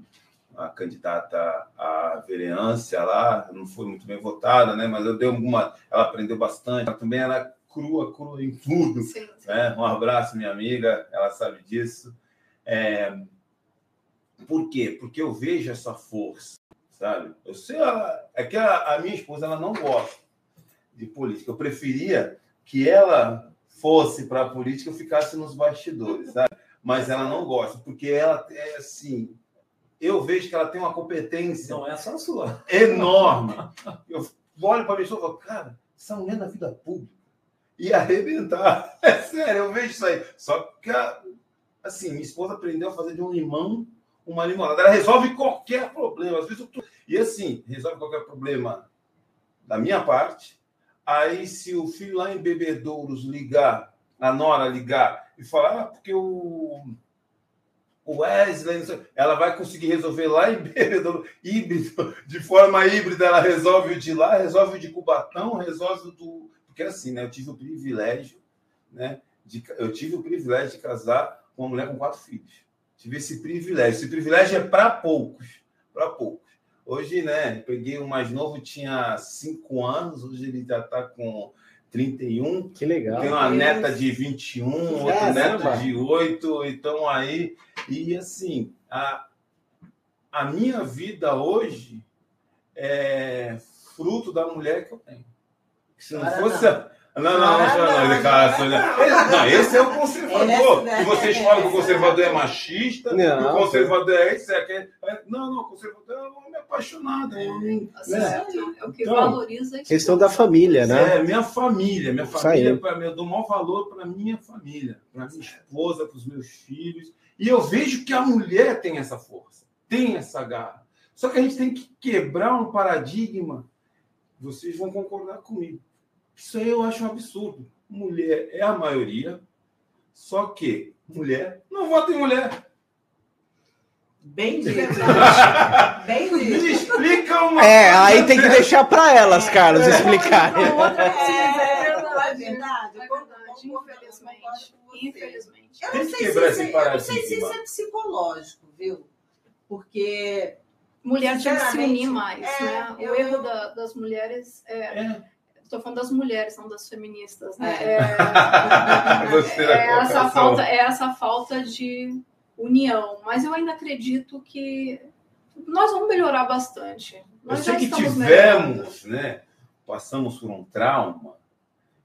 uma candidata à vereança lá, não foi muito bem votada, né, mas eu dei alguma, ela aprendeu bastante, ela também era crua, crua em tudo, Sim, sim. né? Um abraço, minha amiga, ela sabe disso. É, Por quê? Porque eu vejo essa força, sabe? Eu sei, a- é que a, a minha esposa ela não gosta de política. Eu preferia que ela fosse para a política e eu ficasse nos bastidores, sabe? Mas ela não gosta, porque ela é assim. Eu vejo que ela tem uma competência Não é só a sua. enorme. Eu olho para a pessoa e falo, cara, essa mulher na vida pública ia arrebentar. É sério, eu vejo isso aí. Só que, assim, minha esposa aprendeu a fazer de um limão uma limonada. Ela resolve qualquer problema. Às vezes eu tô... E assim, resolve qualquer problema da minha parte. Aí, se o filho lá em Bebedouros ligar, a Nora ligar e falar, ah, porque o o Wesley, não sei- ela vai conseguir resolver lá em Bebedouro, híbrido, de forma híbrida, ela resolve o de lá, resolve o de Cubatão, resolve o do. Porque assim, né? Eu tive o privilégio, né? De, eu tive o privilégio de casar com uma mulher com quatro filhos. Tive esse privilégio. Esse privilégio é para poucos. Para poucos. Hoje, né? Peguei o mais novo, tinha cinco anos, hoje ele já está com 31. Que legal. Tem uma neta de 21, outro Caramba. neto de 8, então aí. E assim, a, a minha vida hoje é fruto da mulher que eu tenho. Se não Cara, fosse. Não, não, não, não, não, não, não. Esse- não, esse é o conservador. Né? E vocês falam que o conservador é machista, Não, que o conservador é esse, é aquele. É- Não, não, o conservador é um homem apaixonado, é um homem. Assim, né? é o que Então, valoriza a Questão da família, né? É, minha família, minha Isso família, pra mim, eu dou maior valor para minha família, para minha esposa, para os meus filhos. E eu vejo que a mulher tem essa força, tem essa garra. Só que a gente tem que quebrar um paradigma. Vocês vão concordar comigo. Isso aí eu acho um absurdo. Mulher é a maioria, só que mulher não vota em mulher. Bem dito. Bem Me dito. explica uma É, aí tem que deixar para elas, Carlos, explicarem. Uma outra coisa, É, é verdade. verdade. É verdade, infelizmente. Infelizmente. Eu não, sei se isso, é- eu não sei se isso é psicológico, viu? Porque Mulher tinha que se unir mais, é, né? O eu- erro da- das mulheres é. É. Estou falando das mulheres, não das feministas, né? É. É, da é essa falta, é essa falta de união. Mas eu ainda acredito que nós vamos melhorar bastante. Eu Nós sei já que estamos melhorando. tivemos, né? Passamos por um trauma.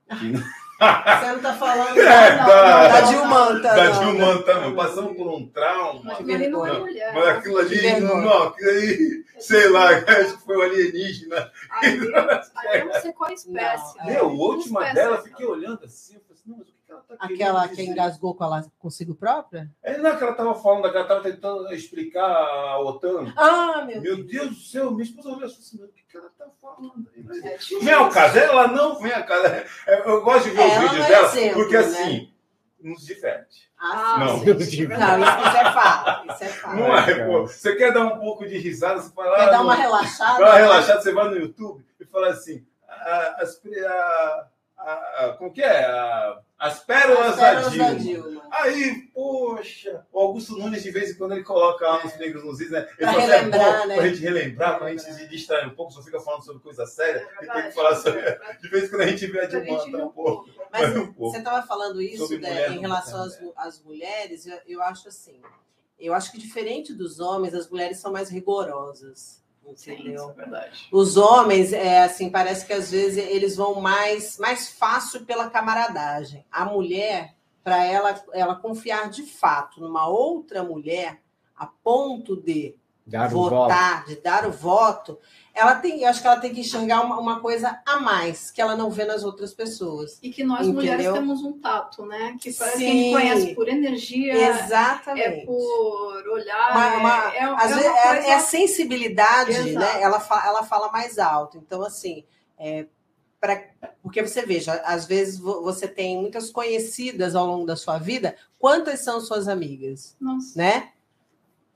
Que você não está falando É, da, da- da Dilmanta. da não. Dilma também. Passamos por um trauma. Mas aquilo ali não é Não, mulher. Mas aquilo ali, Que vergonha. não, aquilo aí, sei lá, acho que foi um alienígena. Ali, ali eu não sei qual espécie. Não, né? Meu, a última espécie dela, fiquei olhando assim, eu falei assim, não, mas o que ela tá Aquela que engasgou com ela consigo própria? É, não, que ela tava falando, que ela tava tentando explicar a OTAN. Ah, meu Meu Deus do céu, minha esposa olhou assim, o que ela tá falando É. Vem ao caso, ela não vem a casa. É, Eu gosto de ver É, os vídeos é dela, exemplo, porque né? assim, nos diverte. Ah, Não. sim. Não, Não, isso, isso é fato. Isso é fato. Não é, pô. Você quer dar um pouco de risada, você vai lá. Quer dar no- uma relaxada? Dá uma relaxada, você vai no YouTube e fala assim: a- as, a- a- a- como que é? A- as pérolas, As pérolas da da Dilma. Dilma. Aí, poxa, o Augusto Nunes, de vez em quando, ele coloca lá nos negros nos is, né? Ele Pra é relembrar, bom né? Pra gente relembrar, pra gente se distrair um pouco, só fica falando sobre coisa séria. É e tem que falar sobre. É De vez em quando a gente vê a Dilma tá um pouco. Mas um pouco. você estava falando isso Sobre né, mulher em relação às, às mulheres, eu, eu acho assim. Eu acho que diferente dos homens, as mulheres são mais rigorosas. Sim, isso Entendeu? é verdade. Os homens, é assim, parece que às vezes eles vão mais, mais fácil pela camaradagem. A mulher, para ela, ela confiar de fato numa outra mulher, a ponto de Dar votar, de dar o voto, ela tem, eu acho que ela tem que enxergar uma, uma coisa a mais que ela não vê nas outras pessoas. E que nós Entendeu? mulheres temos um tato, né? Que parece que a gente conhece por energia, é Exatamente. por olhar. Uma- uma- é, é, Às é vezes uma é, coisa- é a sensibilidade, Exato. né? Ela, fa- ela fala mais alto. Então, assim, é, pra, porque você veja, às vezes vo- você tem muitas conhecidas ao longo da sua vida. Quantas são suas amigas, Nossa. né?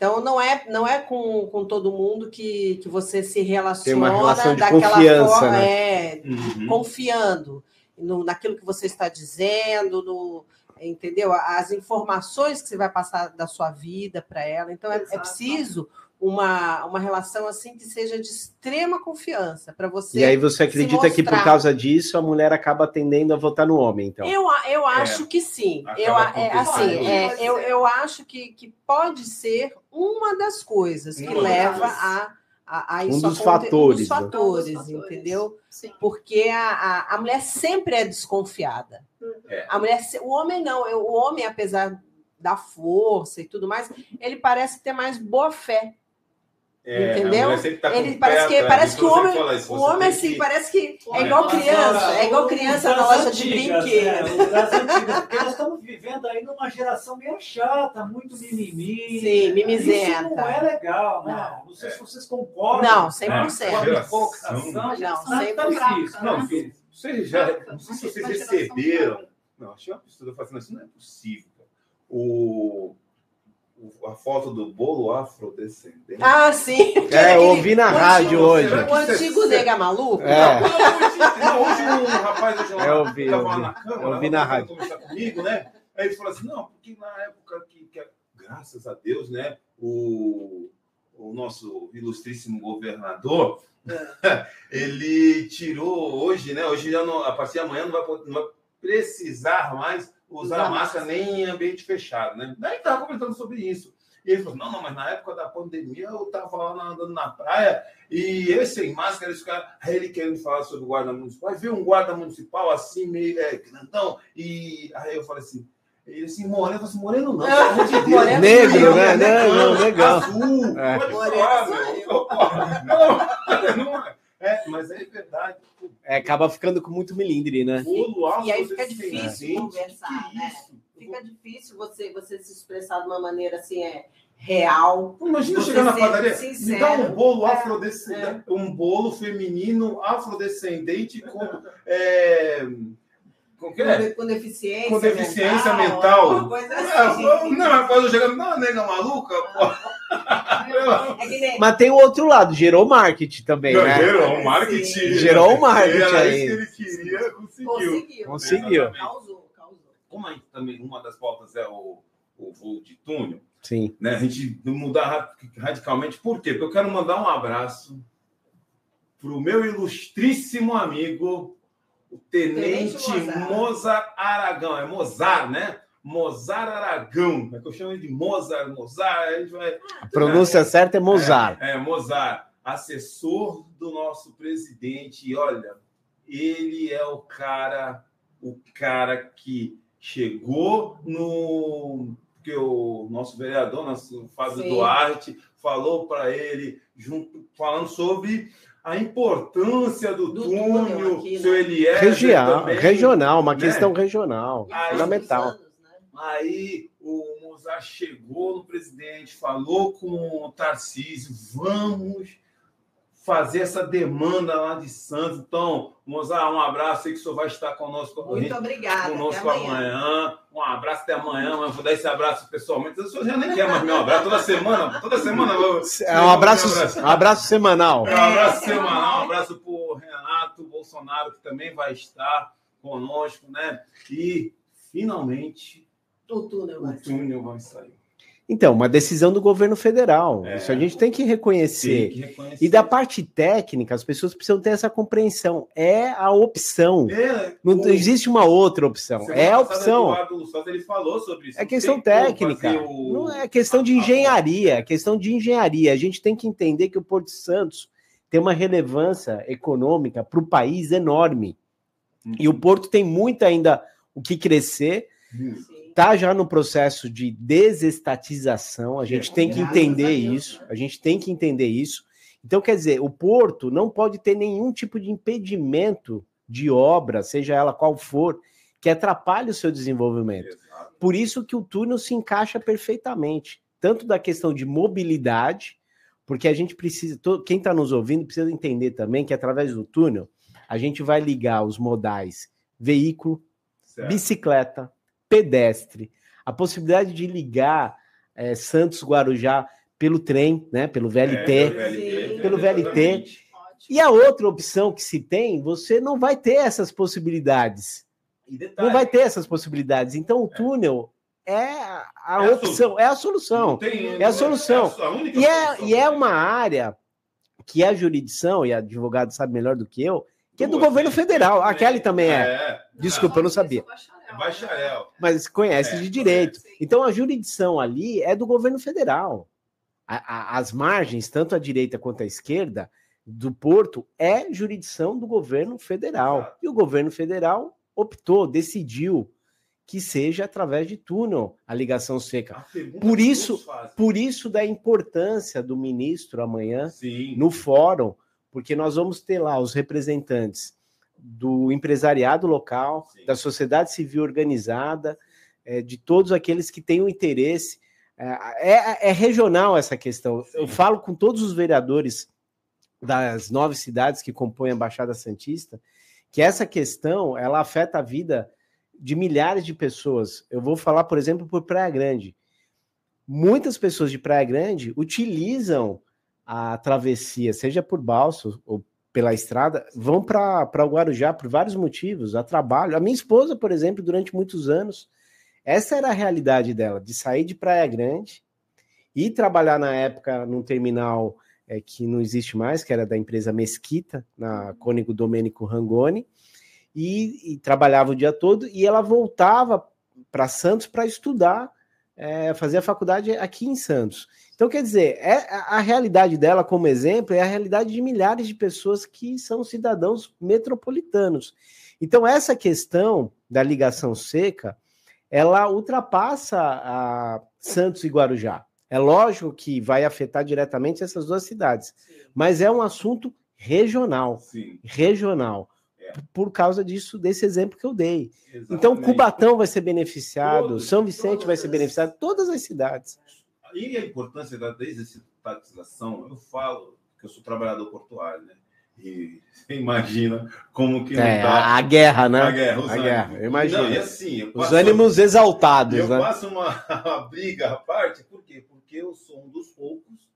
Então não é não é com, com todo mundo que, que você se relaciona Tem uma relação de daquela confiança, forma, né? é, Uhum. confiando no, naquilo que você está dizendo, no, entendeu? As informações que você vai passar da sua vida para ela. Então, é, é preciso uma, uma relação assim que seja de extrema confiança para você. E aí você acredita que por causa disso a mulher acaba tendendo a votar no homem, então? Eu, eu acho que sim. Eu, é, assim, é, eu, eu acho que, que pode ser uma das coisas que leva a, a, a Um isso dos aconte- fatores, Um dos né? fatores, Um dos fatores. entendeu? Sim. Porque a, a, a mulher sempre é desconfiada. É. A mulher, o homem não. O homem, apesar da força e tudo mais, ele parece ter mais boa fé. É, Entendeu? tá Ele parece que- atrás. parece que o homem- isso, O homem, assim, que- parece que é igual criança, é igual criança na loja de antigas, brinquedo. né? Das antigas, porque nós estamos vivendo aí numa geração meio chata, muito mimimi. Sim, mimizenta. Isso não é legal, né? Não sei se vocês concordam. Não, né? 100%. Com a Geração. colocação. Não, Tá 100%. difícil. Não, Não, filho. vocês já. Não sei se vocês Uma receberam. Não, achei um absurdo. Eu falei assim, "Não, não é possível. cara." O, o- a foto do bolo afrodescendente. Ah, sim. É, eu ouvi na O rádio antigo- hoje. O antigo nega maluco? É. Não, hoje, não, hoje um rapaz hoje lá, Eu ouvi, eu ouvi. na câmara, Eu ouvi na rádio. conversar comigo, né? Aí ele falou assim, não, porque na época que, que graças a Deus, né, o, o nosso ilustríssimo governador, ele tirou hoje, né, hoje já não, a partir de amanhã não vai, não vai precisar mais usar máscara nem em ambiente fechado, né? Daí estava comentando sobre isso. E ele falou, não, não, mas na época da pandemia eu estava lá andando na praia e eu sem máscara, esse cara, aí ele querendo falar sobre o guarda municipal, aí viu um guarda municipal assim, meio é, grandão, e aí eu falei assim, ele assim, moreno, eu falei assim, moreno não, pelo amor de Deus. Moreno Negro, não, né? Negão, negão. Azul, É. pode falar, meu. eu. Não, não é. É, mas é verdade. É, acaba ficando com muito milindre, né? Bolo E aí fica difícil conversar, que né? isso? Fica difícil você, você se expressar de uma maneira assim, é real. Imagina chegar na padaria, me sincero. dá um bolo É, afrodescendente, um bolo feminino afrodescendente com é, Com, é? Deficiência, com deficiência mental. coisa Ah, assim. Não, mas eu chegando, não, nega maluca, pô. É Mas tem o outro lado, gerou marketing também, Não, né? Gerou marketing. Sim. Gerou um marketing Era aí. isso que ele queria, conseguiu. Conseguiu. Conseguiu. Causou, causou. Como aí também uma das pautas é o, o voo de túnel, Sim. né? A gente mudar ra- radicalmente. Por quê? Porque eu quero mandar um abraço para o meu ilustríssimo amigo, o Tenente, Tenente Mozart. Mozart Aragão. É Mozart, né? Mozart Aragão. É que eu chamo ele de Mozart, Mozart. A gente vai... A pronúncia certa é Mozart. É, Mozart, assessor do nosso presidente. E olha, ele é o cara, o cara que chegou no que o nosso vereador, nosso Fábio Sim. Duarte, falou para ele, junto, falando sobre a importância do, Do túnel, túnel aqui, seu né? Eliezer Regional, também. regional, uma né? questão regional, Aí- fundamental. Anos, né? Aí o Mozart chegou no presidente, falou com o Tarcísio, vamos fazer essa demanda lá de Santos. Então, Mozart, um abraço, sei que o senhor vai estar conosco, Muito obrigada. conosco Até amanhã. amanhã. Um abraço até amanhã, mas vou dar esse abraço pessoalmente. O senhor já nem quer mais meu abraço, toda semana, toda semana. eu- É um abraço, um abraço semanal. é um abraço semanal, um abraço para o Renato Bolsonaro, que também vai estar conosco, né? E, finalmente, O túnel, o vai. túnel vai sair. Então, uma decisão do governo federal. É. Isso a gente tem que reconhecer. Tem que reconhecer. E da parte técnica, as pessoas precisam ter essa compreensão. É a opção. É, Não o- existe uma outra opção. semana É a opção. Eduardo Souza, ele falou sobre isso. É questão técnica. o- Não é questão de a- a- engenharia. É questão de engenharia. A gente tem que entender que o Porto Santos tem uma relevância econômica para o país enorme. E o Porto tem muito ainda o que crescer. Está já no processo de desestatização. A gente tem que entender isso. A gente tem que entender isso. Então, quer dizer, o Porto não pode ter nenhum tipo de impedimento de obra, seja ela qual for, que atrapalhe o seu desenvolvimento. Por isso que o túnel se encaixa perfeitamente, tanto da questão de mobilidade, porque a gente precisa, to- quem está nos ouvindo precisa entender também que através do túnel a gente vai ligar os modais veículo, Certo. bicicleta, pedestre, a possibilidade de ligar eh, Santos Guarujá pelo trem, né, pelo VLT. É, pelo VLT. Pelo VLT. E a outra opção que se tem, você não vai ter essas possibilidades. E detalhe, Não vai ter essas possibilidades. Então, o túnel é a a É a opção, é a não solução. tem- é a solução. é a única E é, solução. e é uma área que a jurisdição, e a advogado sabe melhor do que eu, que é do governo né? federal. A Kelly também é. É, Desculpa, eu não sabia. É bacharel. Mas conhece É, de direito. sim. Então, a jurisdição ali é do governo federal. A- a- as margens, tanto a direita quanto a esquerda, do Porto, é jurisdição do governo federal. Exato. E o governo federal optou, decidiu que seja através de túnel a ligação seca. A Por isso-. Por isso da importância do ministro amanhã Sim. no fórum, porque nós vamos ter lá os representantes do empresariado local, Sim. da sociedade civil organizada, eh, de todos aqueles que têm o interesse. Eh, É, é regional essa questão. Eu Sim. falo com todos os vereadores das nove cidades que compõem a Baixada Santista, que essa questão ela afeta a vida de milhares de pessoas. Eu vou falar, por exemplo, por Praia Grande. Muitas pessoas de Praia Grande utilizam a travessia, seja por balso ou pela estrada, vão para o Guarujá por vários motivos, a trabalho. A minha esposa, por exemplo, durante muitos anos, essa era a realidade dela, de sair de Praia Grande e trabalhar na época num terminal é, que não existe mais, que era da empresa Mesquita, na Cônigo Domênico Rangoni, e, e trabalhava o dia todo, e ela voltava para Santos para estudar, é, fazer a faculdade aqui em Santos. Então, quer dizer, é, a realidade dela, como exemplo, é a realidade de milhares de pessoas que são cidadãos metropolitanos. Então, essa questão da ligação seca, ela ultrapassa a Santos e Guarujá. É lógico que vai afetar diretamente essas duas cidades, mas é um assunto regional, Sim. regional. É. Por causa disso, desse exemplo que eu dei. Então, exatamente. Cubatão vai ser beneficiado, São Vicente vai ser beneficiado, todas as cidades. E a importância da desestatização, eu falo que eu sou trabalhador portuário, né? E você imagina como que não É, tá a guerra, né? a guerra, os A guerra, eu imagino. Não, e assim, Os ânimos exaltados, eu né? faço uma, uma briga à parte, por quê? Porque eu sou um dos poucos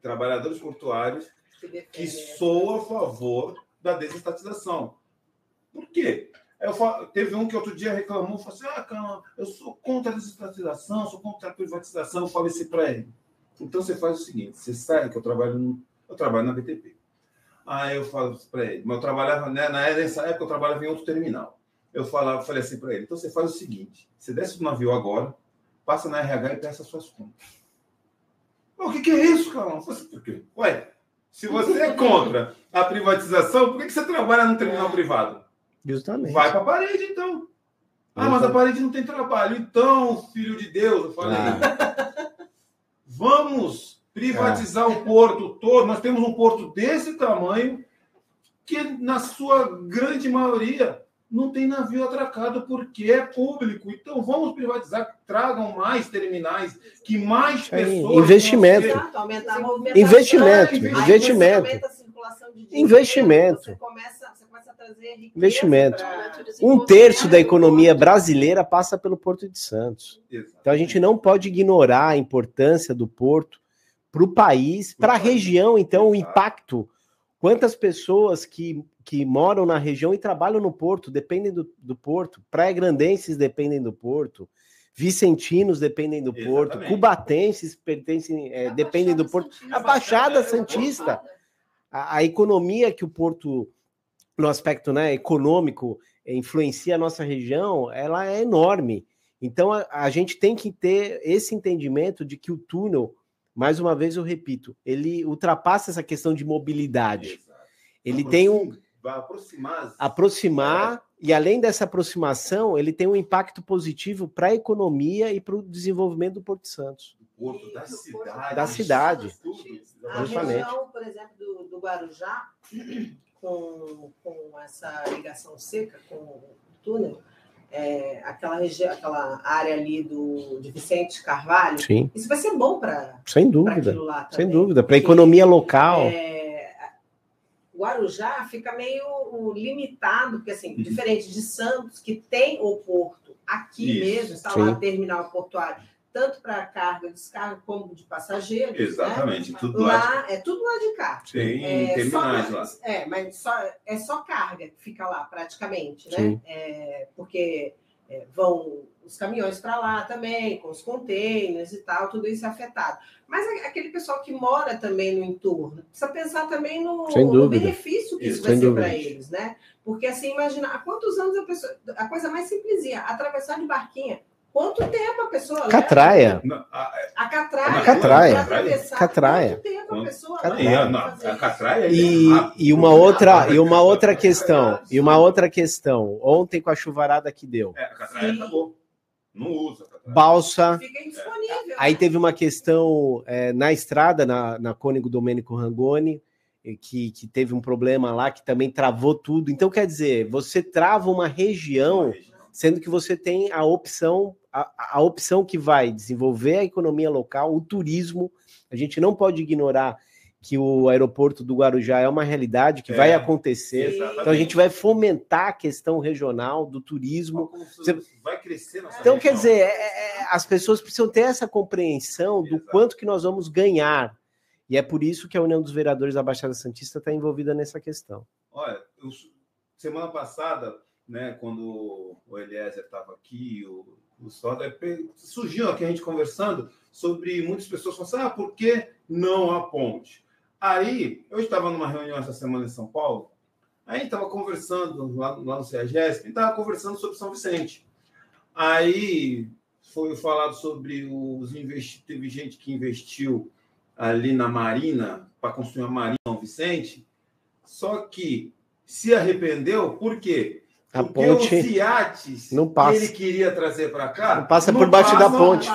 trabalhadores portuários que sou a favor da desestatização. Por quê? Eu fa- teve um que outro dia reclamou, falou assim: ah, calma, eu sou contra a desestatização, sou contra a privatização. Eu falei assim para ele: então você faz o seguinte, você sabe que eu trabalho, no, eu trabalho na BTP. Aí eu falo para ele, mas eu trabalhava, né, nessa época eu trabalhava em outro terminal. Eu falava, falei assim para ele: então você faz o seguinte, você desce do navio agora, passa na RH e peça suas contas. O que, que é isso? Eu falei assim, por quê? Ué, se você é contra a privatização, por que, que você trabalha no terminal privado? Justamente. Vai para a parede, então. Ah, mas a parede não tem trabalho. Então, filho de Deus, eu falei. Vamos privatizar o porto todo. Nós temos um porto desse tamanho que, na sua grande maioria, não tem navio atracado porque é público. Então, vamos privatizar. Tragam mais terminais, que mais pessoas. investimento. vão ter- Exato, aumentar a movimentação. Investimento, Aí você investimento. aumenta a circulação de dinheiro, Investimento. Você começa, Investimento. Um terço da economia brasileira passa pelo Porto de Santos. Então a gente não pode ignorar a importância do porto para o país, para a região, então, o impacto. Quantas pessoas que, que moram na região e trabalham no porto dependem do, do porto, praia-grandenses dependem do porto, vicentinos dependem do porto, Exatamente. cubatenses pertencem, é, dependem do porto. Santista. A Baixada É, Santista, a, a economia que o porto, no aspecto né, econômico, influencia a nossa região, ela é enorme. Então a, a gente tem que ter esse entendimento de que o túnel, mais uma vez eu repito, ele ultrapassa essa questão de mobilidade. Exato. Ele tem um Vai aproximar. aproximar e além dessa aproximação, ele tem um impacto positivo para a economia e para o desenvolvimento do Porto Santos. Porto da cidade. Da cidade. Tudo. A Justamente. região, por exemplo, do, do Guarujá, com, com essa ligação seca com o túnel, é, aquela região, aquela área ali do, de Vicente Carvalho, Sim, isso vai ser bom para sem dúvida. aquilo lá também. Sem dúvida, para a economia local. é, Guarujá fica meio limitado, porque assim, diferente de Santos, que tem o porto aqui Isso, mesmo, está lá o terminal portuário, tanto para carga descarga como de passageiros. né? Exatamente. Tudo lá. Lá é tudo lá de cá. Tem É, terminais só, lá. É, mas só, é só carga que fica lá, praticamente, né? Sim. É, porque é, vão os caminhões para lá também, com os containers e tal, tudo isso é afetado. Mas aquele pessoal que mora também no entorno, precisa pensar também no, no benefício que isso vai ser para eles, né? Porque assim, imagina, há quantos anos a pessoa. A coisa mais simplesinha, atravessar de barquinha. Quanto tempo a pessoa leva? Catraia. Não, a- catraia. A catraia. atravessar, Catraia. Quanto tempo a pessoa Catraia. leva a isso? catraia E, é rápido. e uma outra e uma outra questão e uma outra questão ontem com a chuvarada que deu É, a catraia Sim. acabou. Não usa catraia. balsa Fica indisponível. aí né? teve uma questão é, na estrada na, na Cônigo Domênico Rangoni que, que teve um problema lá que também travou tudo então quer dizer você trava uma região sendo que você tem a opção a, a opção que vai desenvolver a economia local, o turismo. A gente não pode ignorar que o aeroporto do Guarujá é uma realidade que É, vai acontecer. Exatamente. Então a gente vai fomentar a questão regional do turismo. Você- Vai crescer nossa Então, região. quer dizer, é- é- as pessoas precisam ter essa compreensão do Exato. quanto que nós vamos ganhar. E é por isso que a União dos Vereadores da Baixada Santista está envolvida nessa questão. Olha, eu- semana passada, né, quando o Eliezer estava aqui, o, surgiu aqui a gente conversando sobre muitas pessoas falando assim, ah, por que não a ponte? Aí, eu estava numa reunião essa semana em São Paulo, aí estava conversando lá, lá no CEAGESP, estava conversando sobre São Vicente. Aí foi falado sobre os investimentos, teve gente que investiu ali na Marina, para construir a Marina São Vicente, só que se arrependeu, por quê? A Porque ponte os iates não passa. que ele queria trazer para cá Não passa por baixo da passam ponte.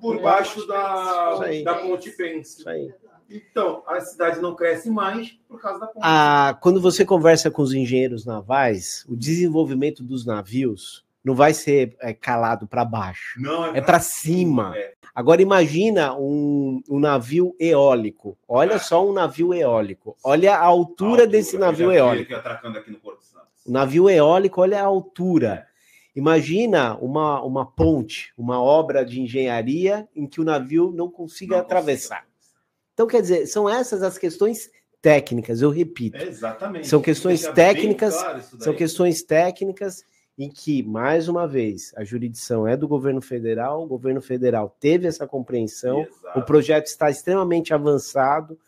Por baixo da, da ponte Pence. Isso aí. Então, a cidade não cresce mais por causa da ponte. Ah, quando você conversa com os engenheiros navais, o desenvolvimento dos navios não vai ser é, calado para baixo, não é para cima. É. Agora imagina um, um navio eólico. Olha só um navio eólico. Olha a altura, desse navio eólico. atracando aqui no Porto Santos. O navio eólico, olha a altura. Imagina uma, uma ponte, uma obra de engenharia em que o navio não consiga Não atravessar. consigo. Então, quer dizer, são essas as questões técnicas, eu repito. Exatamente. São questões técnicas, claro São questões técnicas em que, mais uma vez, a jurisdição é do governo federal, o governo federal teve essa compreensão, Exato. o projeto está extremamente avançado,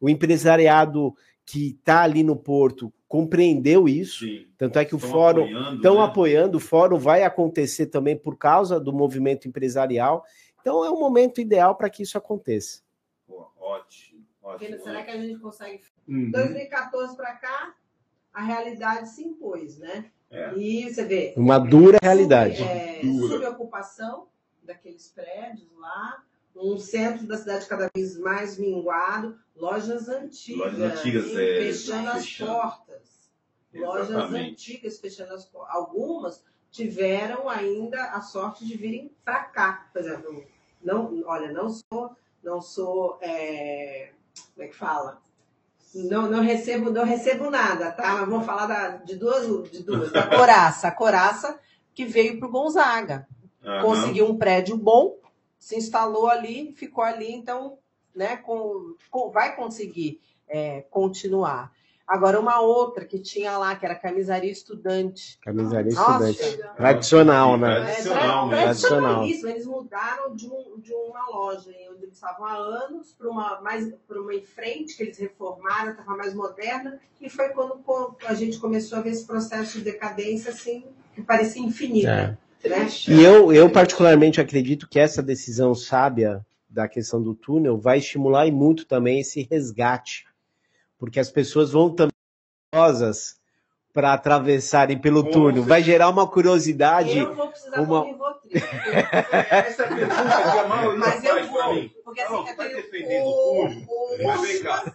o empresariado que está ali no porto compreendeu isso, Sim. tanto é que o Estão fórum apoiando, estão né? apoiando, o fórum vai acontecer também por causa do movimento empresarial, então é um momento ideal para que isso aconteça. Pô, ótimo, ótimo. Será que a gente consegue Uhum. 2014 para cá, a realidade se impôs, né? É. E você vê. Uma dura realidade. É, Dura. subocupação daqueles prédios lá, um centro da cidade cada vez mais minguado, lojas antigas, Lojas antigas, é, fechando as fechando. portas. Lojas Exatamente. antigas fechando as portas. Algumas tiveram ainda a sorte de virem para cá. Por exemplo, não, olha, não sou, não sou, é, como é que fala? Não, não recebo, não recebo nada, tá? Mas vamos falar da- de duas, de duas. Da Coraça, a Coraça que veio para o Gonzaga, Aham. conseguiu um prédio bom, se instalou ali, ficou ali, então, né, com, com- vai conseguir é, continuar. Agora, uma outra que tinha lá, que era camisaria estudante. Camisaria Nossa, estudante. Tradicional, né? Tradicional, é, né? tradicionalíssimo. Eles mudaram de, um- de uma loja em onde eles estavam há anos para uma mais para uma em frente que eles reformaram, estava mais moderna e foi quando a gente começou a ver esse processo de decadência assim que parecia infinito, É. E eu, eu particularmente acredito que essa decisão sábia da questão do túnel vai estimular e muito também esse resgate, porque as pessoas vão também curiosas para atravessarem pelo Com túnel. Vai gerar uma curiosidade. Eu vou precisar uma- do Rivotril. Essa pergunta que a maioria Mas eu faz mim. porque Não, assim, tu tá eu tenho defendendo o o, túnel? Mas vem cá.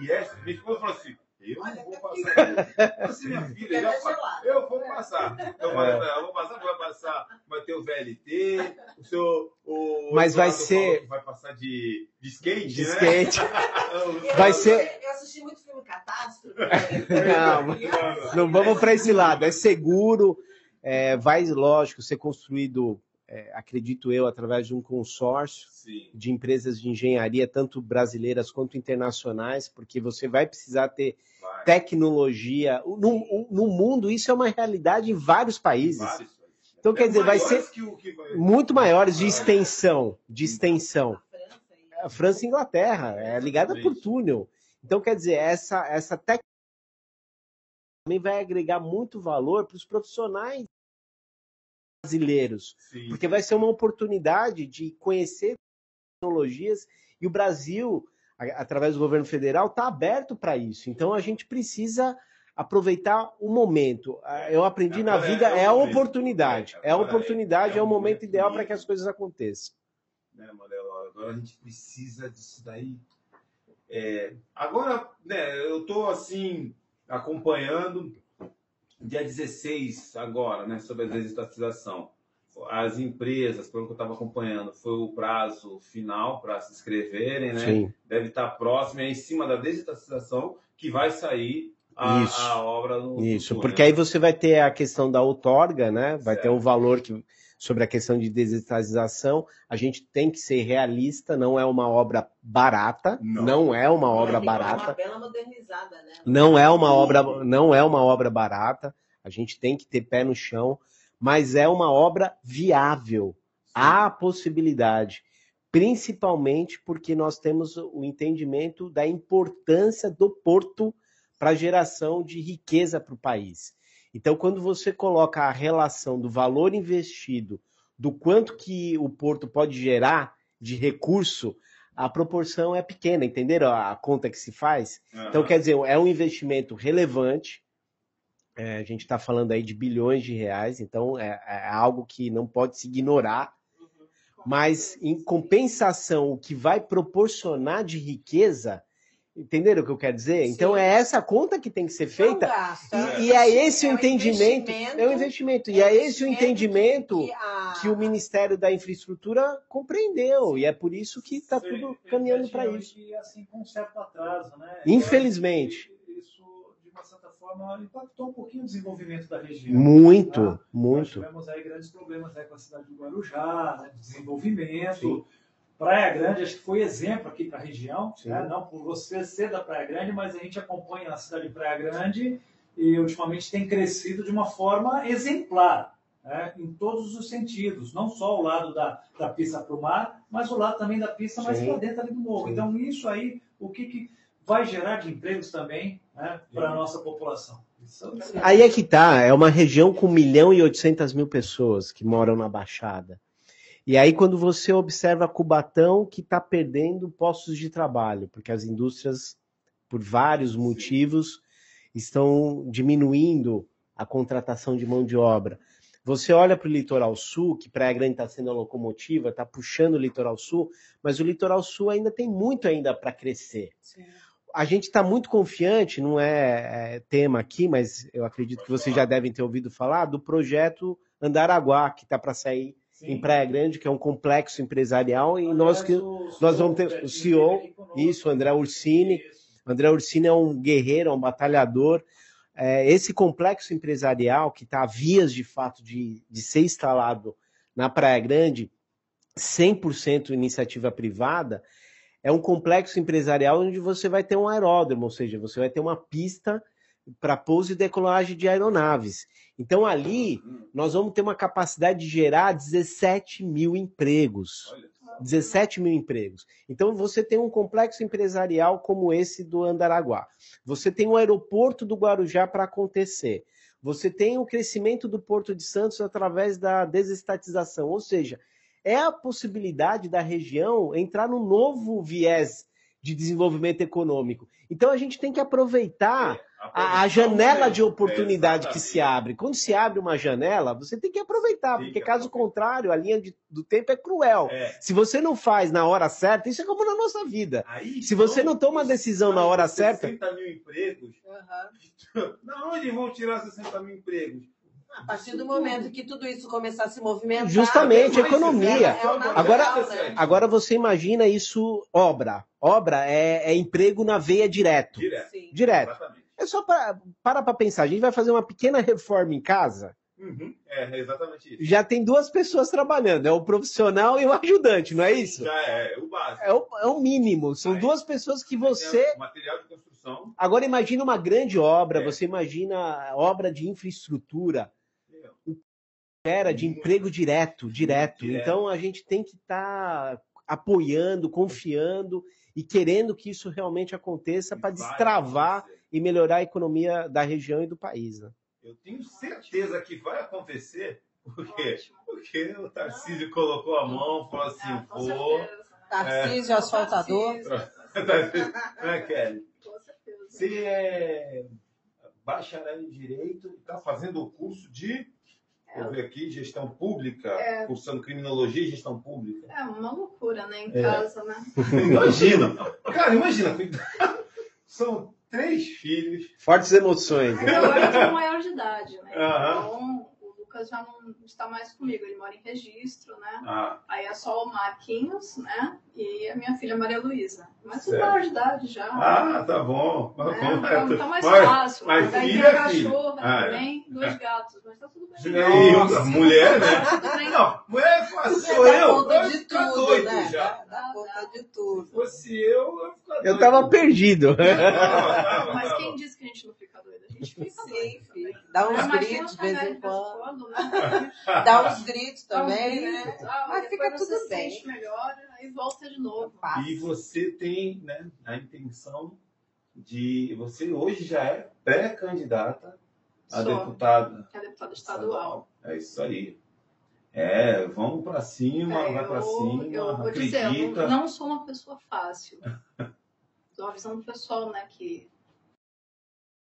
E essa, minha esposa falou assim, eu não vou passar. Eu assim, minha filha, fa- eu vou passar. Eu, vou- eu vou passar, vai passar, vai ter o VLT, o seu... O, Mas vai ser- Vai passar de, de skate, De né? skate. Eu Vai assisti- ser- Eu assisti muito filme Catástrofe. Não, Não vamos para esse lado. É seguro, é, vai, lógico, ser construído, é, acredito eu, através de um consórcio Sim. de empresas de engenharia, tanto brasileiras quanto internacionais, porque você vai precisar ter Vai. tecnologia. No, no mundo, isso é uma realidade em vários países. Vários. Então, quer dizer, vai ser que o que vai- muito maiores de extensão, de extensão. A França e Inglaterra, é ligada por túnel. Então, quer dizer, essa, essa técnica também vai agregar muito valor para os profissionais brasileiros, Sim. porque vai ser uma oportunidade de conhecer tecnologias e o Brasil, através do governo federal, está aberto para isso. Então, a gente precisa aproveitar o momento. Eu aprendi na Agora é- vida, é o é a oportunidade. É, É a é- oportunidade, é é o momento momento ideal para que as coisas aconteçam. né, Manelo? Agora a gente precisa disso daí. É, agora, né, eu tô assim, acompanhando dia 16 agora, né, sobre a desestatização. As empresas, pelo que eu estava acompanhando, foi o prazo final para se inscreverem, né? Sim. Deve estar próximo, é em cima da desestatização que vai sair a, Isso. a obra no Isso, porque aí você vai ter a questão da outorga, né? Vai ter Certo. um valor que, sobre a questão de desestatização. A gente tem que ser realista, não é uma obra barata, Não. não, é uma obra que dar Uma barata, bela modernizada, né? não é uma obra, não é uma obra barata. A gente tem que ter pé no chão, mas é uma obra viável. Há a possibilidade, principalmente porque nós temos o entendimento da importância do porto para a geração de riqueza para o país. Então, quando você coloca a relação do valor investido, do quanto que o porto pode gerar de recurso, a proporção é pequena, entenderam a conta que se faz? Então, Aham. quer dizer, é um investimento relevante. É, a gente está falando aí de bilhões de reais, então é, é algo que não pode se ignorar. Mas, em compensação, o que vai proporcionar de riqueza Entenderam o que eu quero dizer? Então Sim. é essa conta que tem que ser feita. gasto, E, e é esse é o um entendimento. É um investimento. E é é esse o entendimento que a- que o Ministério da Infraestrutura compreendeu. E é por isso que está Sim, tudo ele caminhando para isso. E assim, com um certo atraso, né? Infelizmente. Acho que Isso, de uma certa forma, impactou um pouquinho o desenvolvimento da região. Muito, Nós muito. tivemos aí grandes problemas né, com a cidade de Guarujá, né, de desenvolvimento. Praia Grande, acho que foi exemplo aqui para a região, né? não por você ser da Praia Grande, mas a gente acompanha a cidade de Praia Grande e ultimamente tem crescido de uma forma exemplar, né? em todos os sentidos, não só o lado da, da pista para o mar, mas o lado também da pista mais para dentro ali do morro. Sim. Então, isso aí, o que, que vai gerar de empregos também né, para a nossa população? É Aí é que tá, é uma região com 1 milhão e 800 mil pessoas que moram na Baixada. E aí quando você observa Cubatão que está perdendo postos de trabalho, porque as indústrias, por vários motivos, estão diminuindo a contratação de mão de obra. Você olha para o litoral sul, que Praia Grande está sendo a locomotiva, está puxando o litoral sul, mas o litoral sul ainda tem muito ainda para crescer. A gente está muito confiante, não é, é, tema aqui, mas eu acredito que vocês já devem ter ouvido falar do projeto Andaraguá, que está para sair em Praia Grande, que é um complexo empresarial, e nós, que, nós vamos ter o CEO, isso, André Ursini. André Ursini é um guerreiro, é um batalhador. É, esse complexo empresarial, que está a vias de fato de, de ser instalado na Praia Grande, 100% iniciativa privada, é um complexo empresarial onde você vai ter um aeródromo, ou seja, você vai ter uma pista para pouso e decolagem de aeronaves. Então ali nós vamos ter uma capacidade de gerar 17 mil empregos. 17 mil empregos. Então você tem um complexo empresarial como esse do Andaraguá. Você tem o aeroporto do Guarujá para acontecer. Você tem o crescimento do Porto de Santos através da desestatização, ou seja, é a possibilidade da região entrar num novo viés de desenvolvimento econômico. Então a gente tem que aproveitar a, a janela de oportunidade que se abre. Quando se abre uma janela, você tem que aproveitar, porque caso contrário, a linha de- do tempo é cruel. Se você não faz na hora certa, isso é como na nossa vida. Se você não toma a decisão na hora certa, 60 mil empregos. Da onde vão tirar 60 mil empregos? A partir do momento que tudo isso começar a se movimentar. Justamente, economia. é Agora, né? agora você imagina isso obra. Obra é, é emprego na veia direto. Direto. Direto. É só para para pensar. A gente vai fazer uma pequena reforma em casa. Uhum. É, é exatamente isso. Já tem duas pessoas trabalhando. É o profissional e o ajudante, não é isso? Já é, é o básico. É o, é o mínimo. São duas pessoas que você. Material de construção. Agora imagina uma grande obra. Você imagina obra de infraestrutura. O que Era de emprego direto, direto. direto. Então a gente tem que estar apoiando, confiando e querendo que isso realmente aconteça para destravar e melhorar a economia da região e do país. Né? Eu tenho certeza que vai acontecer. Por quê? Porque o Tarcísio colocou a mão, falou assim, vou. Tarcísio, asfaltador. Né, Kelly? Você é bacharel em Direito e está fazendo o curso de, vou ver aqui, gestão pública, É. cursando criminologia e gestão pública. É uma loucura, né? Em É. casa, né? Imagina! Cara, imagina! São três filhos. Fortes emoções. né? Eu agora sou maior de idade, né? Aham. Então, Lucas já não está mais comigo, ele mora em registro, né? Ah. Aí é só o Marquinhos, né? E a minha filha Maria Luísa. Mas tudo maior de idade já. Ah, tá bom. Tá né? bom. Então, tá mais Mas- fácil. Mas Daí filho tem é filho. cachorro Ah, é. também, dois gatos, mas tá tudo bem. E aí, mulher, né? Tudo bem. Não, mulher é fácil, sou dá eu. ia de ficar tudo, doido né? já. Dá, dá conta de tudo. Se fosse eu, eu ia ficar doido. Eu tava perdido. Mas quem disse que a gente não fica A gente fica também. Dá uns A gritos de vez em quando. né? Dá uns gritos também, né? ah, Mas fica você tudo bem. sente melhor, aí volta de novo. E você tem né, a intenção de. Você hoje já é pré-candidata a Sou. deputada. Que é deputada estadual. É isso aí. É, vamos pra cima, É, vai pra eu, cima, eu vou dizer, eu acredita. não, não sou uma pessoa fácil. Dou a visão do pessoal, né, que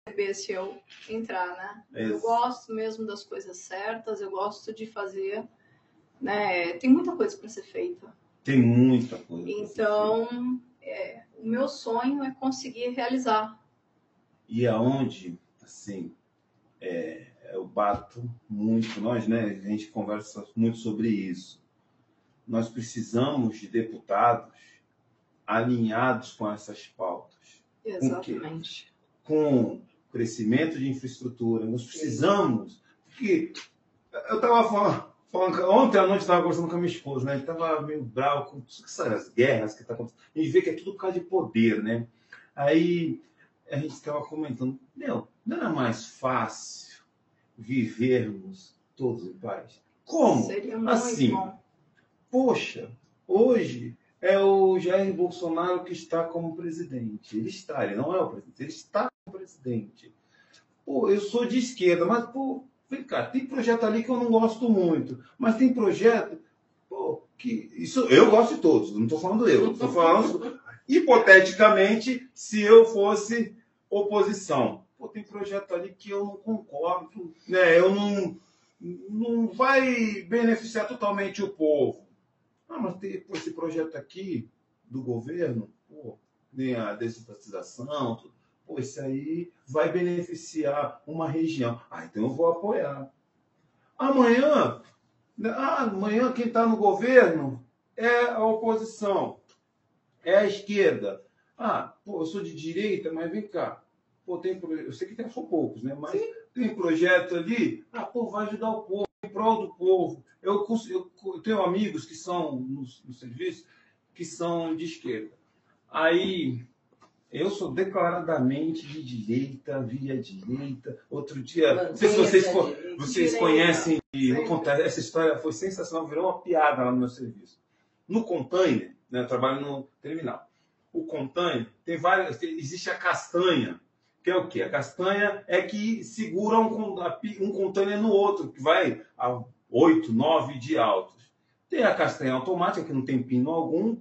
receber se eu entrar, né? Eu gosto mesmo das coisas certas, eu gosto de fazer, né? Tem muita coisa para ser feita. Tem muita coisa. Então, é, o meu sonho é conseguir realizar. E aonde, assim, é, eu bato muito, nós, né, a gente conversa muito sobre isso. Nós precisamos de deputados alinhados com essas pautas. Exatamente. Com crescimento de infraestrutura. Nós precisamos, porque eu estava falando, falando, ontem à noite estava conversando com a minha esposa, né? Ele estava meio bravo com essas guerras que estão tá acontecendo. A gente vê que é tudo por causa de poder, né? Aí a gente estava comentando, meu, não era mais fácil vivermos todos em paz? Como? Seria muito Assim, bom. Poxa, hoje é o Jair Bolsonaro que está como presidente. Ele está, ele não é o presidente, ele está como presidente. Pô, eu sou de esquerda, mas, pô, vem cá, tem projeto ali que eu não gosto muito, mas tem projeto, pô, que. Isso eu gosto de todos, não estou falando eu, estou falando hipoteticamente se eu fosse oposição. Pô, tem projeto ali que eu não concordo, né? Eu não, não vai beneficiar totalmente o povo. Ah, mas tem pô, esse projeto aqui do governo, pô, nem a desestatização, tudo. pô, esse aí vai beneficiar uma região. Ah, então eu vou apoiar. Amanhã, né, ah, amanhã quem está no governo é a oposição, é a esquerda. Ah, pô, eu sou de direita, mas vem cá. Pô, tem, eu sei que tem, são poucos, né? Mas tem projeto ali, ah, pô, vai ajudar o povo, em prol do povo. Eu, eu eu tenho amigos que são no, no serviço, que são de esquerda. Aí, eu sou declaradamente de direita, via direita. Outro dia, não sei se vocês, vocês Direita. conhecem, vou contar, essa história foi sensacional, virou uma piada lá no meu serviço. No container, né, eu trabalho no terminal. O container tem várias, tem- existe a castanha, que é o quê? A castanha é que segura um, um container no outro, que vai a 8, 9 de altos. Tem a castanha automática, que não tem pino algum.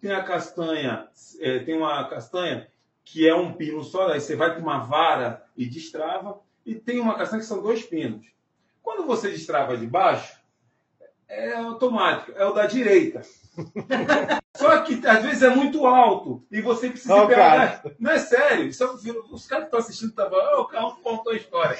Tem a castanha, eh, tem uma castanha que é um pino só, aí você vai com uma vara e destrava. E tem uma castanha que são dois pinos. Quando você destrava de baixo, é automático, é o da direita. Só que às vezes é muito alto e você precisa pegar. Não é sério, isso é- os caras que estão assistindo estavam. Oh, o carro contou a história.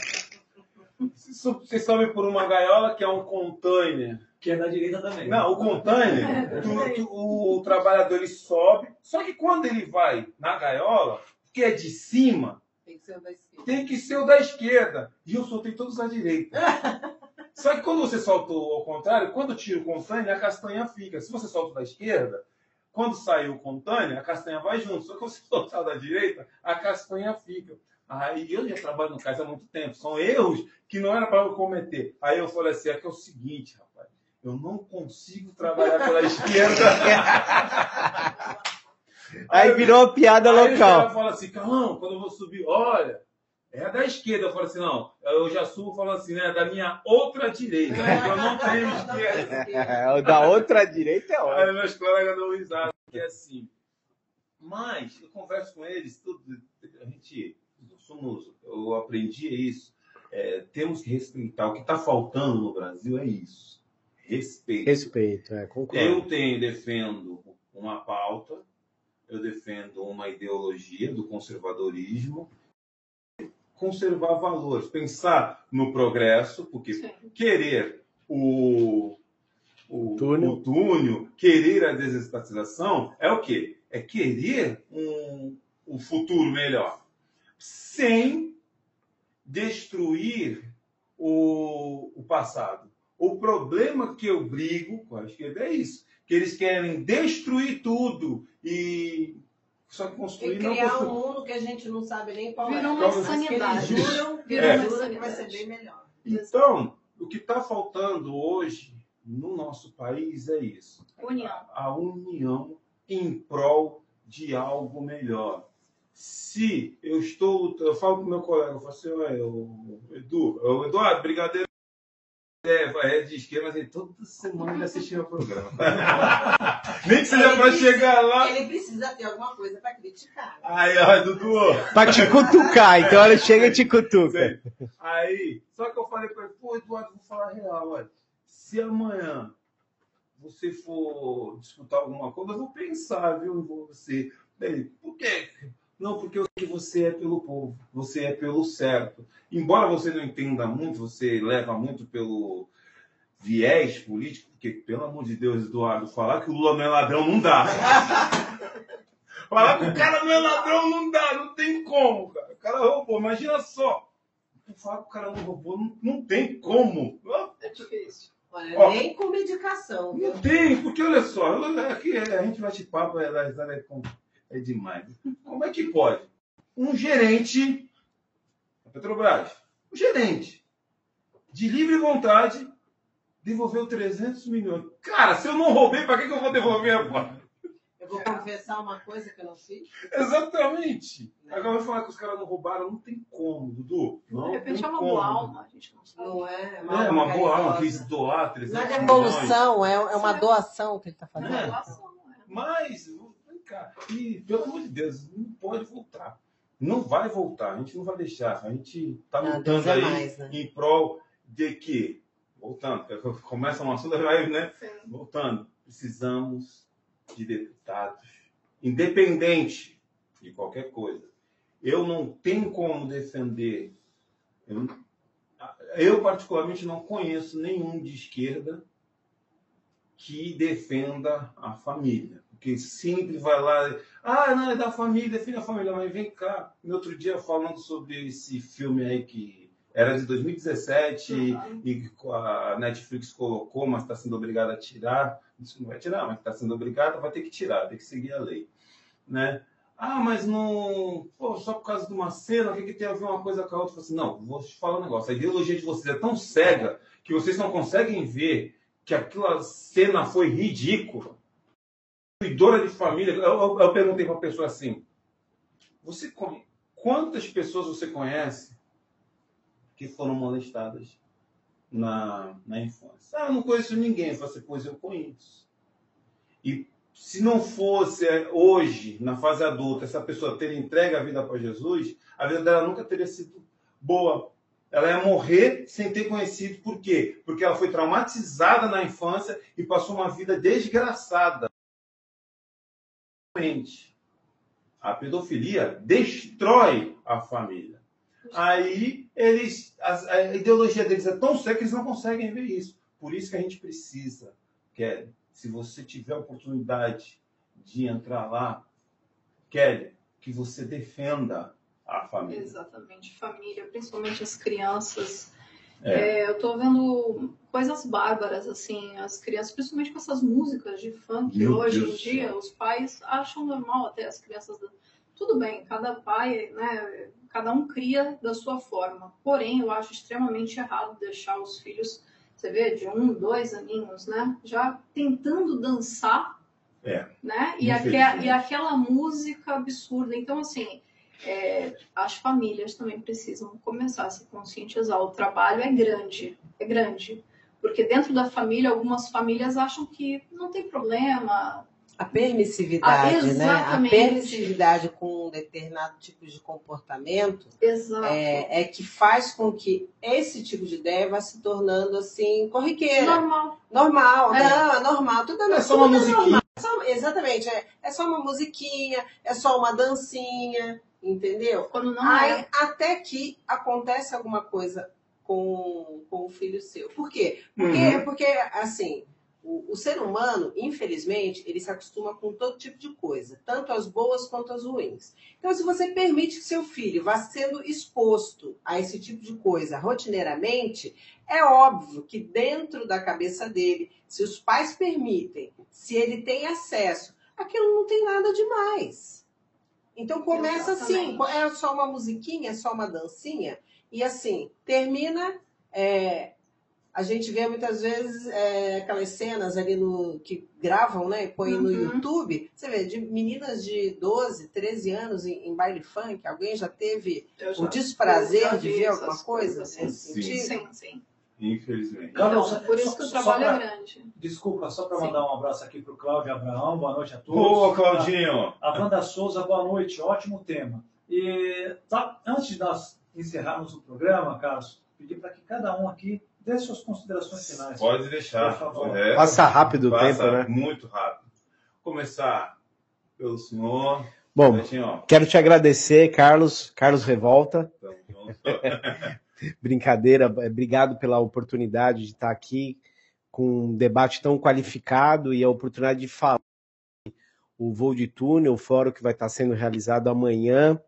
Você sobe por uma gaiola que é um container. Que é da direita também. Não, o container, tu- tu- o, trabalhador ele sobe, só que quando ele vai na gaiola, que é de cima, Tem que ser o da esquerda. tem que ser o da esquerda. E eu soltei todos da direita. Só que quando você soltou ao contrário, quando tira o container, a castanha fica. Se você solta o da esquerda, quando sai o container, a castanha vai junto. Só que quando você soltar o da direita, a castanha fica. Aí eu já trabalho no cais há muito tempo. São erros que não era para eu cometer. Aí eu falei assim: é que é o seguinte, rapaz. Eu não consigo trabalhar pela esquerda. Aí virou uma piada Aí local. falam assim, Carlão, quando eu vou subir, olha, é da esquerda. Eu falo assim, não, eu já subo falando assim, né, da minha outra direita. porque Eu não tenho esquerda. É, o da outra direita é ótimo. Aí meus colegas dão risada, que é assim. Mas eu converso com eles, tudo, a gente, somos, eu aprendi isso. É, temos que respeitar. O que está faltando no Brasil é isso. Respeito. Respeito, é, concordo. Eu tenho, defendo uma pauta, eu defendo uma ideologia do conservadorismo, conservar valores, pensar no progresso, porque Sim. querer o, o, Túnel. o túnel, querer a desestatização, é o quê? É querer um, um futuro melhor, sem destruir o, o passado. O problema que eu brigo com a esquerda é isso, que eles querem destruir tudo e só que E construir não criar construir. um mundo que a gente não sabe nem qual Virou é. uma insanidade. eles juram, Virou É. uma juram que vai ser bem melhor. Então, o que está faltando hoje no nosso país é isso. União. A união em prol de algo melhor. Se eu estou eu falo com meu colega, eu falo assim, "Ué, o Edu, o Eduardo, brigadeiro é, é de esquerda, mas ele toda semana ele assiste meu programa. Nem que seja para chegar lá. Ele precisa ter alguma coisa para criticar. Aí, ó, Dudu, Pra te cutucar, então ela chega e te cutuca. Aí, só que eu falei pra ele, pô, Eduardo, vou falar a real, olha. Se amanhã você for disputar alguma coisa, eu vou pensar, viu, em você. Ele, por quê? Não, porque eu sei que você é pelo povo, você é pelo certo. Embora você não entenda muito, você leva muito pelo viés político, porque, pelo amor de Deus, Eduardo, falar que o Lula não é ladrão não dá. falar que o cara não é ladrão não dá, não tem como, cara. O cara roubou, imagina só. Falar que o cara não roubou, não, não tem como. É difícil. Olha, Ó. nem com medicação. Não tem, porque olha só, aqui a gente bate papo, é, é, é, é demais. Como é que pode? Um gerente da Petrobras, um gerente, de livre vontade, devolveu 300 milhões. Cara, se eu não roubei, para que, que eu vou devolver agora? Eu vou confessar uma coisa que eu não fiz. Exatamente. Agora vai falar que os caras não roubaram, não tem como, Dudu. Não De repente tem é uma como. boa alma, a gente não sabe. Não é? É uma boa alma, quis doar 300 Não é milhões. devolução, é, é uma doação que ele está fazendo. É. Doação, né? Mas, cá, e pelo amor de Deus, não pode voltar. Não vai voltar, a gente não vai deixar. A gente está lutando é aí mais, né? em prol de que, voltando, começa um assunto, vai, né? Sim. Voltando, precisamos de deputados, independente de qualquer coisa. Eu não tenho como defender. Eu, eu, particularmente, não conheço nenhum de esquerda que defenda a família. Porque sempre vai lá, ah, não, é da família, defende a família, mas vem cá. No outro dia, falando sobre esse filme aí que era de 2017 Uhum. e que a Netflix colocou, mas está sendo obrigada a tirar. Isso não vai tirar, mas está sendo obrigada, vai ter que tirar, tem que seguir a lei. Né? Ah, mas não. Pô, só por causa de uma cena, o que, que tem a ver uma coisa com a outra? Eu assim, não, vou te falar um negócio. A ideologia de vocês é tão cega que vocês não conseguem ver que aquela cena foi ridícula. Cuidora de família. Eu, eu, eu perguntei para a pessoa assim: você quantas pessoas você conhece que foram molestadas na, na infância? Ah, eu não conheço ninguém. Eu falei assim, pois eu conheço. E se não fosse é, hoje, na fase adulta, essa pessoa ter entregue a vida para Jesus, a vida dela nunca teria sido boa. Ela ia morrer sem ter conhecido. Por quê? Porque ela foi traumatizada na infância e passou uma vida desgraçada. A pedofilia destrói a família. Aí eles, as- a ideologia deles é tão séria que eles não conseguem ver isso. Por isso que a gente precisa, Kelly, se você tiver a oportunidade de entrar lá, Kelly, que você defenda a família. Exatamente, família, principalmente as crianças. É. É, eu tô vendo coisas bárbaras, assim, as crianças, principalmente com essas músicas de funk Meu hoje Deus em dia, céu. os pais acham normal até as crianças. Tudo bem, cada pai, né, cada um cria da sua forma. Porém, eu acho extremamente errado deixar os filhos, você vê, de um, dois aninhos, né, já tentando dançar, É. né, e, Infelizmente. e aquela música absurda. Então, assim, é, as famílias também precisam começar a se conscientizar. O trabalho é grande, é grande. Porque dentro da família, algumas famílias acham que não tem problema. A permissividade, Ah, né? A permissividade com um determinado tipo de comportamento Exato. é, é que faz com que esse tipo de ideia vá se tornando assim corriqueira. Normal. Normal, É. não, é normal, tudo é, É só uma musiquinha. normal. É só- exatamente, é, é só uma musiquinha, é só uma dancinha, entendeu? Quando não Aí, é. até que acontece alguma coisa com, com o filho seu. Por quê? Porque, Uhum. porque assim, o, o ser humano, infelizmente, ele se acostuma com todo tipo de coisa, tanto as boas quanto as ruins. Então, se você permite que seu filho vá sendo exposto a esse tipo de coisa rotineiramente, é óbvio que dentro da cabeça dele, se os pais permitem, se ele tem acesso, aquilo não tem nada demais. Então começa assim, Exatamente. é só uma musiquinha, é só uma dancinha, e assim, termina. é, a gente vê muitas vezes é, aquelas cenas ali no que gravam, né? Põem no Uhum. YouTube. Você vê, de meninas de 12, 13 anos em, em baile funk, alguém já teve Eu o já- desprazer já de ver alguma coisa coisas, nesse sim. Sim, sim. Infelizmente. Carlos, Então, por isso que o trabalho pra- é grande. Desculpa, só para Sim. mandar um abraço aqui para o Cláudio Abraão. Boa noite a todos. Boa, Claudinho! A Wanda Souza, boa noite, ótimo tema. E tá, antes de nós encerrarmos o programa, Carlos, pedir para que cada um aqui dê suas considerações finais. Pode deixar. Por favor. É, Passa rápido o passa tempo, né? Muito rápido. Começar pelo senhor. Bom, quero te agradecer, Carlos, Carlos Revolta. Brincadeira, obrigado pela oportunidade de estar aqui com um debate tão qualificado e a oportunidade de falar o voo de túnel, o fórum que vai estar sendo realizado amanhã,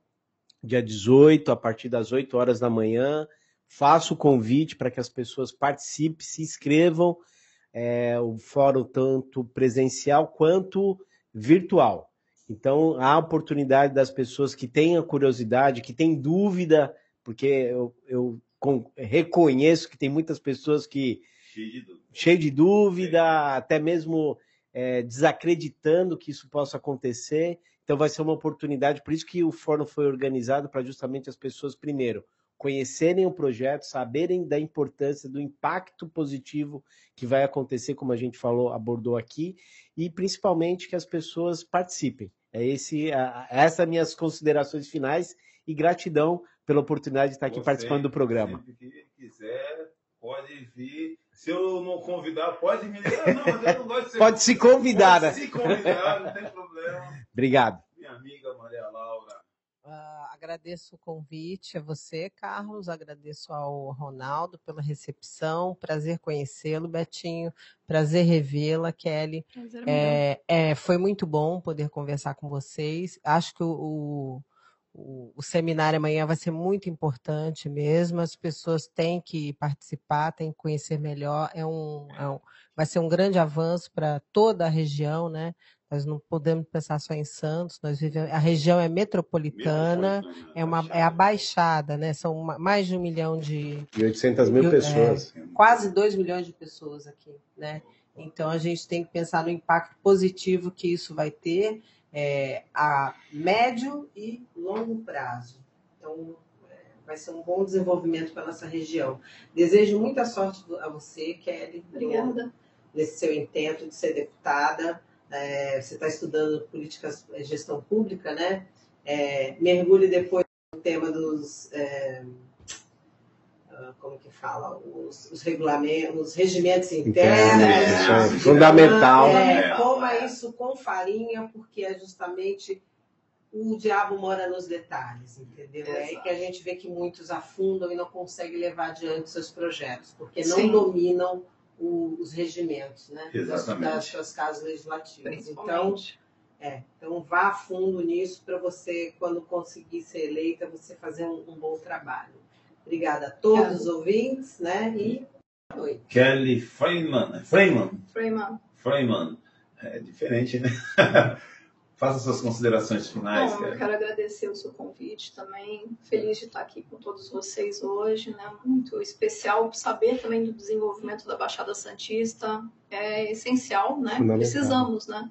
dia 18, a partir das 8 horas da manhã. Faço o convite para que as pessoas participem, se inscrevam. É, o fórum tanto presencial quanto virtual. Então, há a oportunidade das pessoas que tenham curiosidade, que têm dúvida, porque eu, eu con- reconheço que tem muitas pessoas que Cheio de dúvida. cheio de dúvida, até mesmo é, desacreditando que isso possa acontecer. Então vai ser uma oportunidade, por isso que o fórum foi organizado para justamente as pessoas, primeiro, conhecerem o projeto, saberem da importância, do impacto positivo que vai acontecer, como a gente falou, abordou aqui, e principalmente que as pessoas participem. É esse, a- a- essas minhas considerações finais e gratidão pela oportunidade de estar aqui Você, participando do programa. Que quiser, pode vir. Se eu não convidar, pode me ligar. Não, mas eu não gosto de ser Pode se convidar, Pode né? se convidar, não tem problema. Obrigado. Minha amiga Maria Laura. Ah, agradeço o convite a você, Carlos. Agradeço ao Ronaldo pela recepção. Prazer conhecê-lo, Betinho. Prazer revê-la, Kelly. Prazer é. É, é, foi muito bom poder conversar com vocês. Acho que o, o, o- o seminário amanhã vai ser muito importante mesmo. As pessoas têm que participar, têm que conhecer melhor. É um, é um- vai ser um grande avanço para toda a região, né? Nós não podemos pensar só em Santos. Nós vivemos, a região é metropolitana, é uma é a baixada, né? São ma- mais de um milhão de E 800 mil pessoas. quase 2 milhões de pessoas aqui, né? Então a gente tem que pensar no impacto positivo que isso vai ter é, a médio e longo prazo. Então é, vai ser um bom desenvolvimento para nossa região. Desejo muita sorte a você, Kelly, no- Obrigada. nesse seu intento de ser deputada. É, você está estudando políticas, eh, gestão pública, né? É, mergulhe depois no tema dos. Ah, como que fala? Os, os regulamentos, os regimentos internos. Isso é fundamental. É, coma isso com farinha, porque é justamente o diabo mora nos detalhes, entendeu? É aí que a gente vê que muitos afundam e não conseguem levar adiante seus projetos, porque não Sim. dominam o- os regimentos, né? Das, Exatamente. das suas casas legislativas. Então, é, então vá a fundo nisso para você, quando conseguir ser eleita, você fazer um, um bom trabalho. Obrigada a todos Obrigada. os ouvintes, né? E boa noite. Kelly Freeman. Freeman. Freeman. Freeman. É diferente, né? Faça suas considerações finais, Bom, eu quero agradecer o seu convite também. Feliz de estar aqui com todos vocês hoje, né? Muito especial saber também do desenvolvimento da Baixada Santista. É essencial, né? Precisamos, né?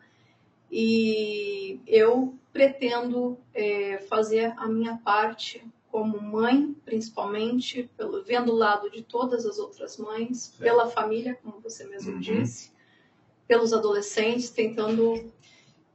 E eu pretendo é, fazer a minha parte como mãe, principalmente, pelo, vendo o lado de todas as outras mães, Certo. pela família, como você mesmo Uhum. disse, pelos adolescentes, tentando.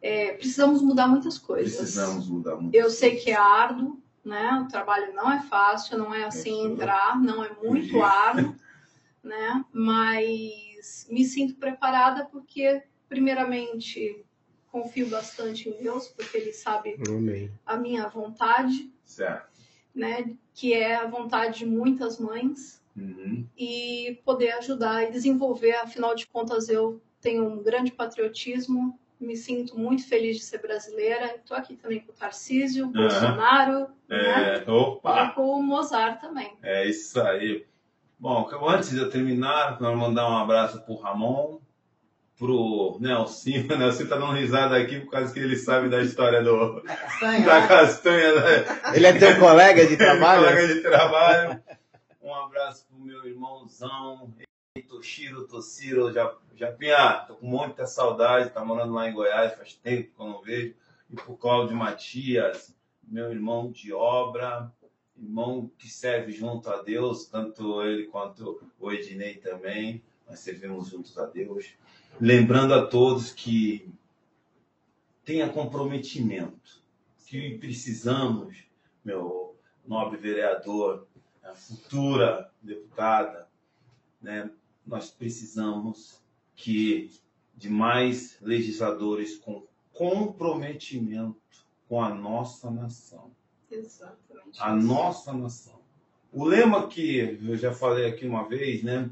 é, precisamos mudar muitas coisas. Precisamos mudar muito. Eu sei que é árduo, né? O trabalho não é fácil, não é assim Isso. entrar, não é muito Fugir. árduo, né? Mas me sinto preparada porque, primeiramente, confio bastante em Deus, porque Ele sabe Amém. a minha vontade, Certo. Né? Que é a vontade de muitas mães Uhum. e poder ajudar e desenvolver. Afinal de contas, eu tenho um grande patriotismo, me sinto muito feliz de ser brasileira. Estou aqui também com o Tarcísio, Bolsonaro né? É, opa! e com o Mozart também. É isso aí. Bom, antes de eu terminar, quero mandar um abraço pro Ramon, pro Nelsinho. O Nelsinho tá dando risada aqui por causa que ele sabe da história do, Da castanha? da castanha, né? Ele é teu colega de trabalho? colega de trabalho. Um abraço pro meu irmãozão, Toshiro, Toshiro, Japinha, tô com muita saudade, tá morando lá em Goiás, faz tempo que eu não vejo. E pro Cláudio Matias, meu irmão de obra, irmão que serve junto a Deus, tanto ele quanto o Ednei também, nós servimos juntos a Deus. Lembrando a todos que tenha comprometimento, que precisamos, meu nobre vereador, a futura deputada, né, nós precisamos que de mais legisladores com comprometimento com a nossa nação. Exatamente. A nossa nação. O lema que eu já falei aqui uma vez, né?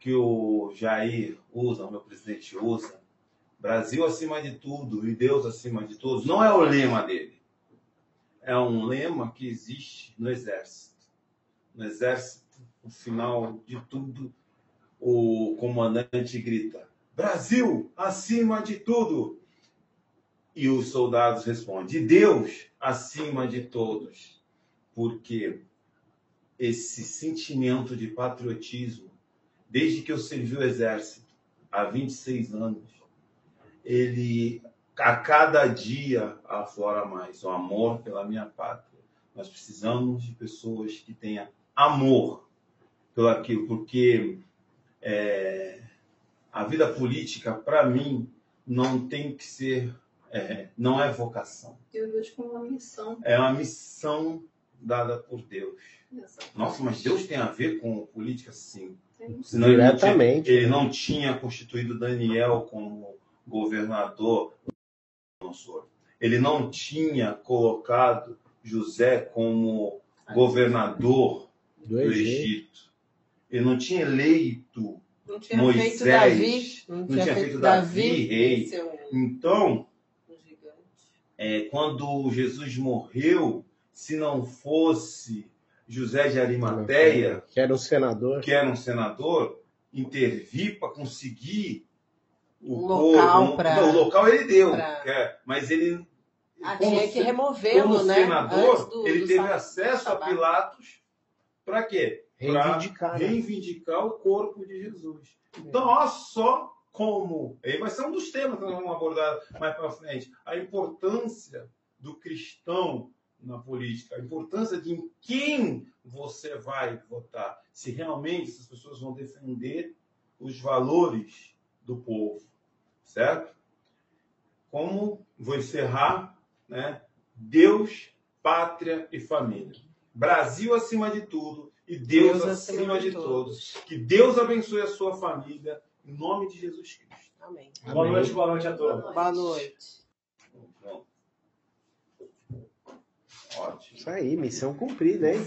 Que o Jair usa, o meu presidente usa, Brasil acima de tudo e Deus acima de todos, não é o lema dele. É um lema que existe no Exército. No Exército, no final de tudo, o comandante grita: Brasil acima de tudo. E os soldados respondem: Deus acima de todos. Porque esse sentimento de patriotismo, desde que eu servi o Exército, há 26 anos, ele a cada dia aflora mais o amor pela minha pátria. Nós precisamos de pessoas que tenham amor pelo aquilo, porque é, a vida política, para mim, não tem que ser, é, não é vocação, Eu vejo como uma missão. é uma missão dada por Deus. Nossa, mas Deus tem a ver com política, sim. Senão ele não tinha- Diretamente. ele não tinha constituído Daniel como governador. Ele não tinha colocado José como governador Do do Egito. Ele não tinha eleito. Não tinha Moisés, feito Davi. Não, não tinha, tinha feito, feito Davi. Davi rei. ser um- Então, um é, quando Jesus morreu, se não fosse José de Arimateia, Que era um senador. que era um senador, intervir para conseguir o local povo- pra- Não, o local ele deu, pra- é, mas ele Ah, como tinha que removê-lo, como né? senador, do- ele do teve sábado- acesso a. Pilatos para quê? Pra Reivindicar. né? reivindicar o corpo de Jesus. Então, olha só como. Aí vai ser um dos temas que nós vamos abordar mais para frente. A importância do cristão na política, a importância de em quem você vai votar, se realmente essas pessoas vão defender os valores do povo, certo? Como vou encerrar, né? Deus, pátria e família. Brasil acima de tudo e Deus, acima, de, todos. Que Deus abençoe a sua família em nome de Jesus Cristo. Amém. Boa noite, boa noite a todos. Boa noite. Ótimo. Isso aí, missão cumprida, hein?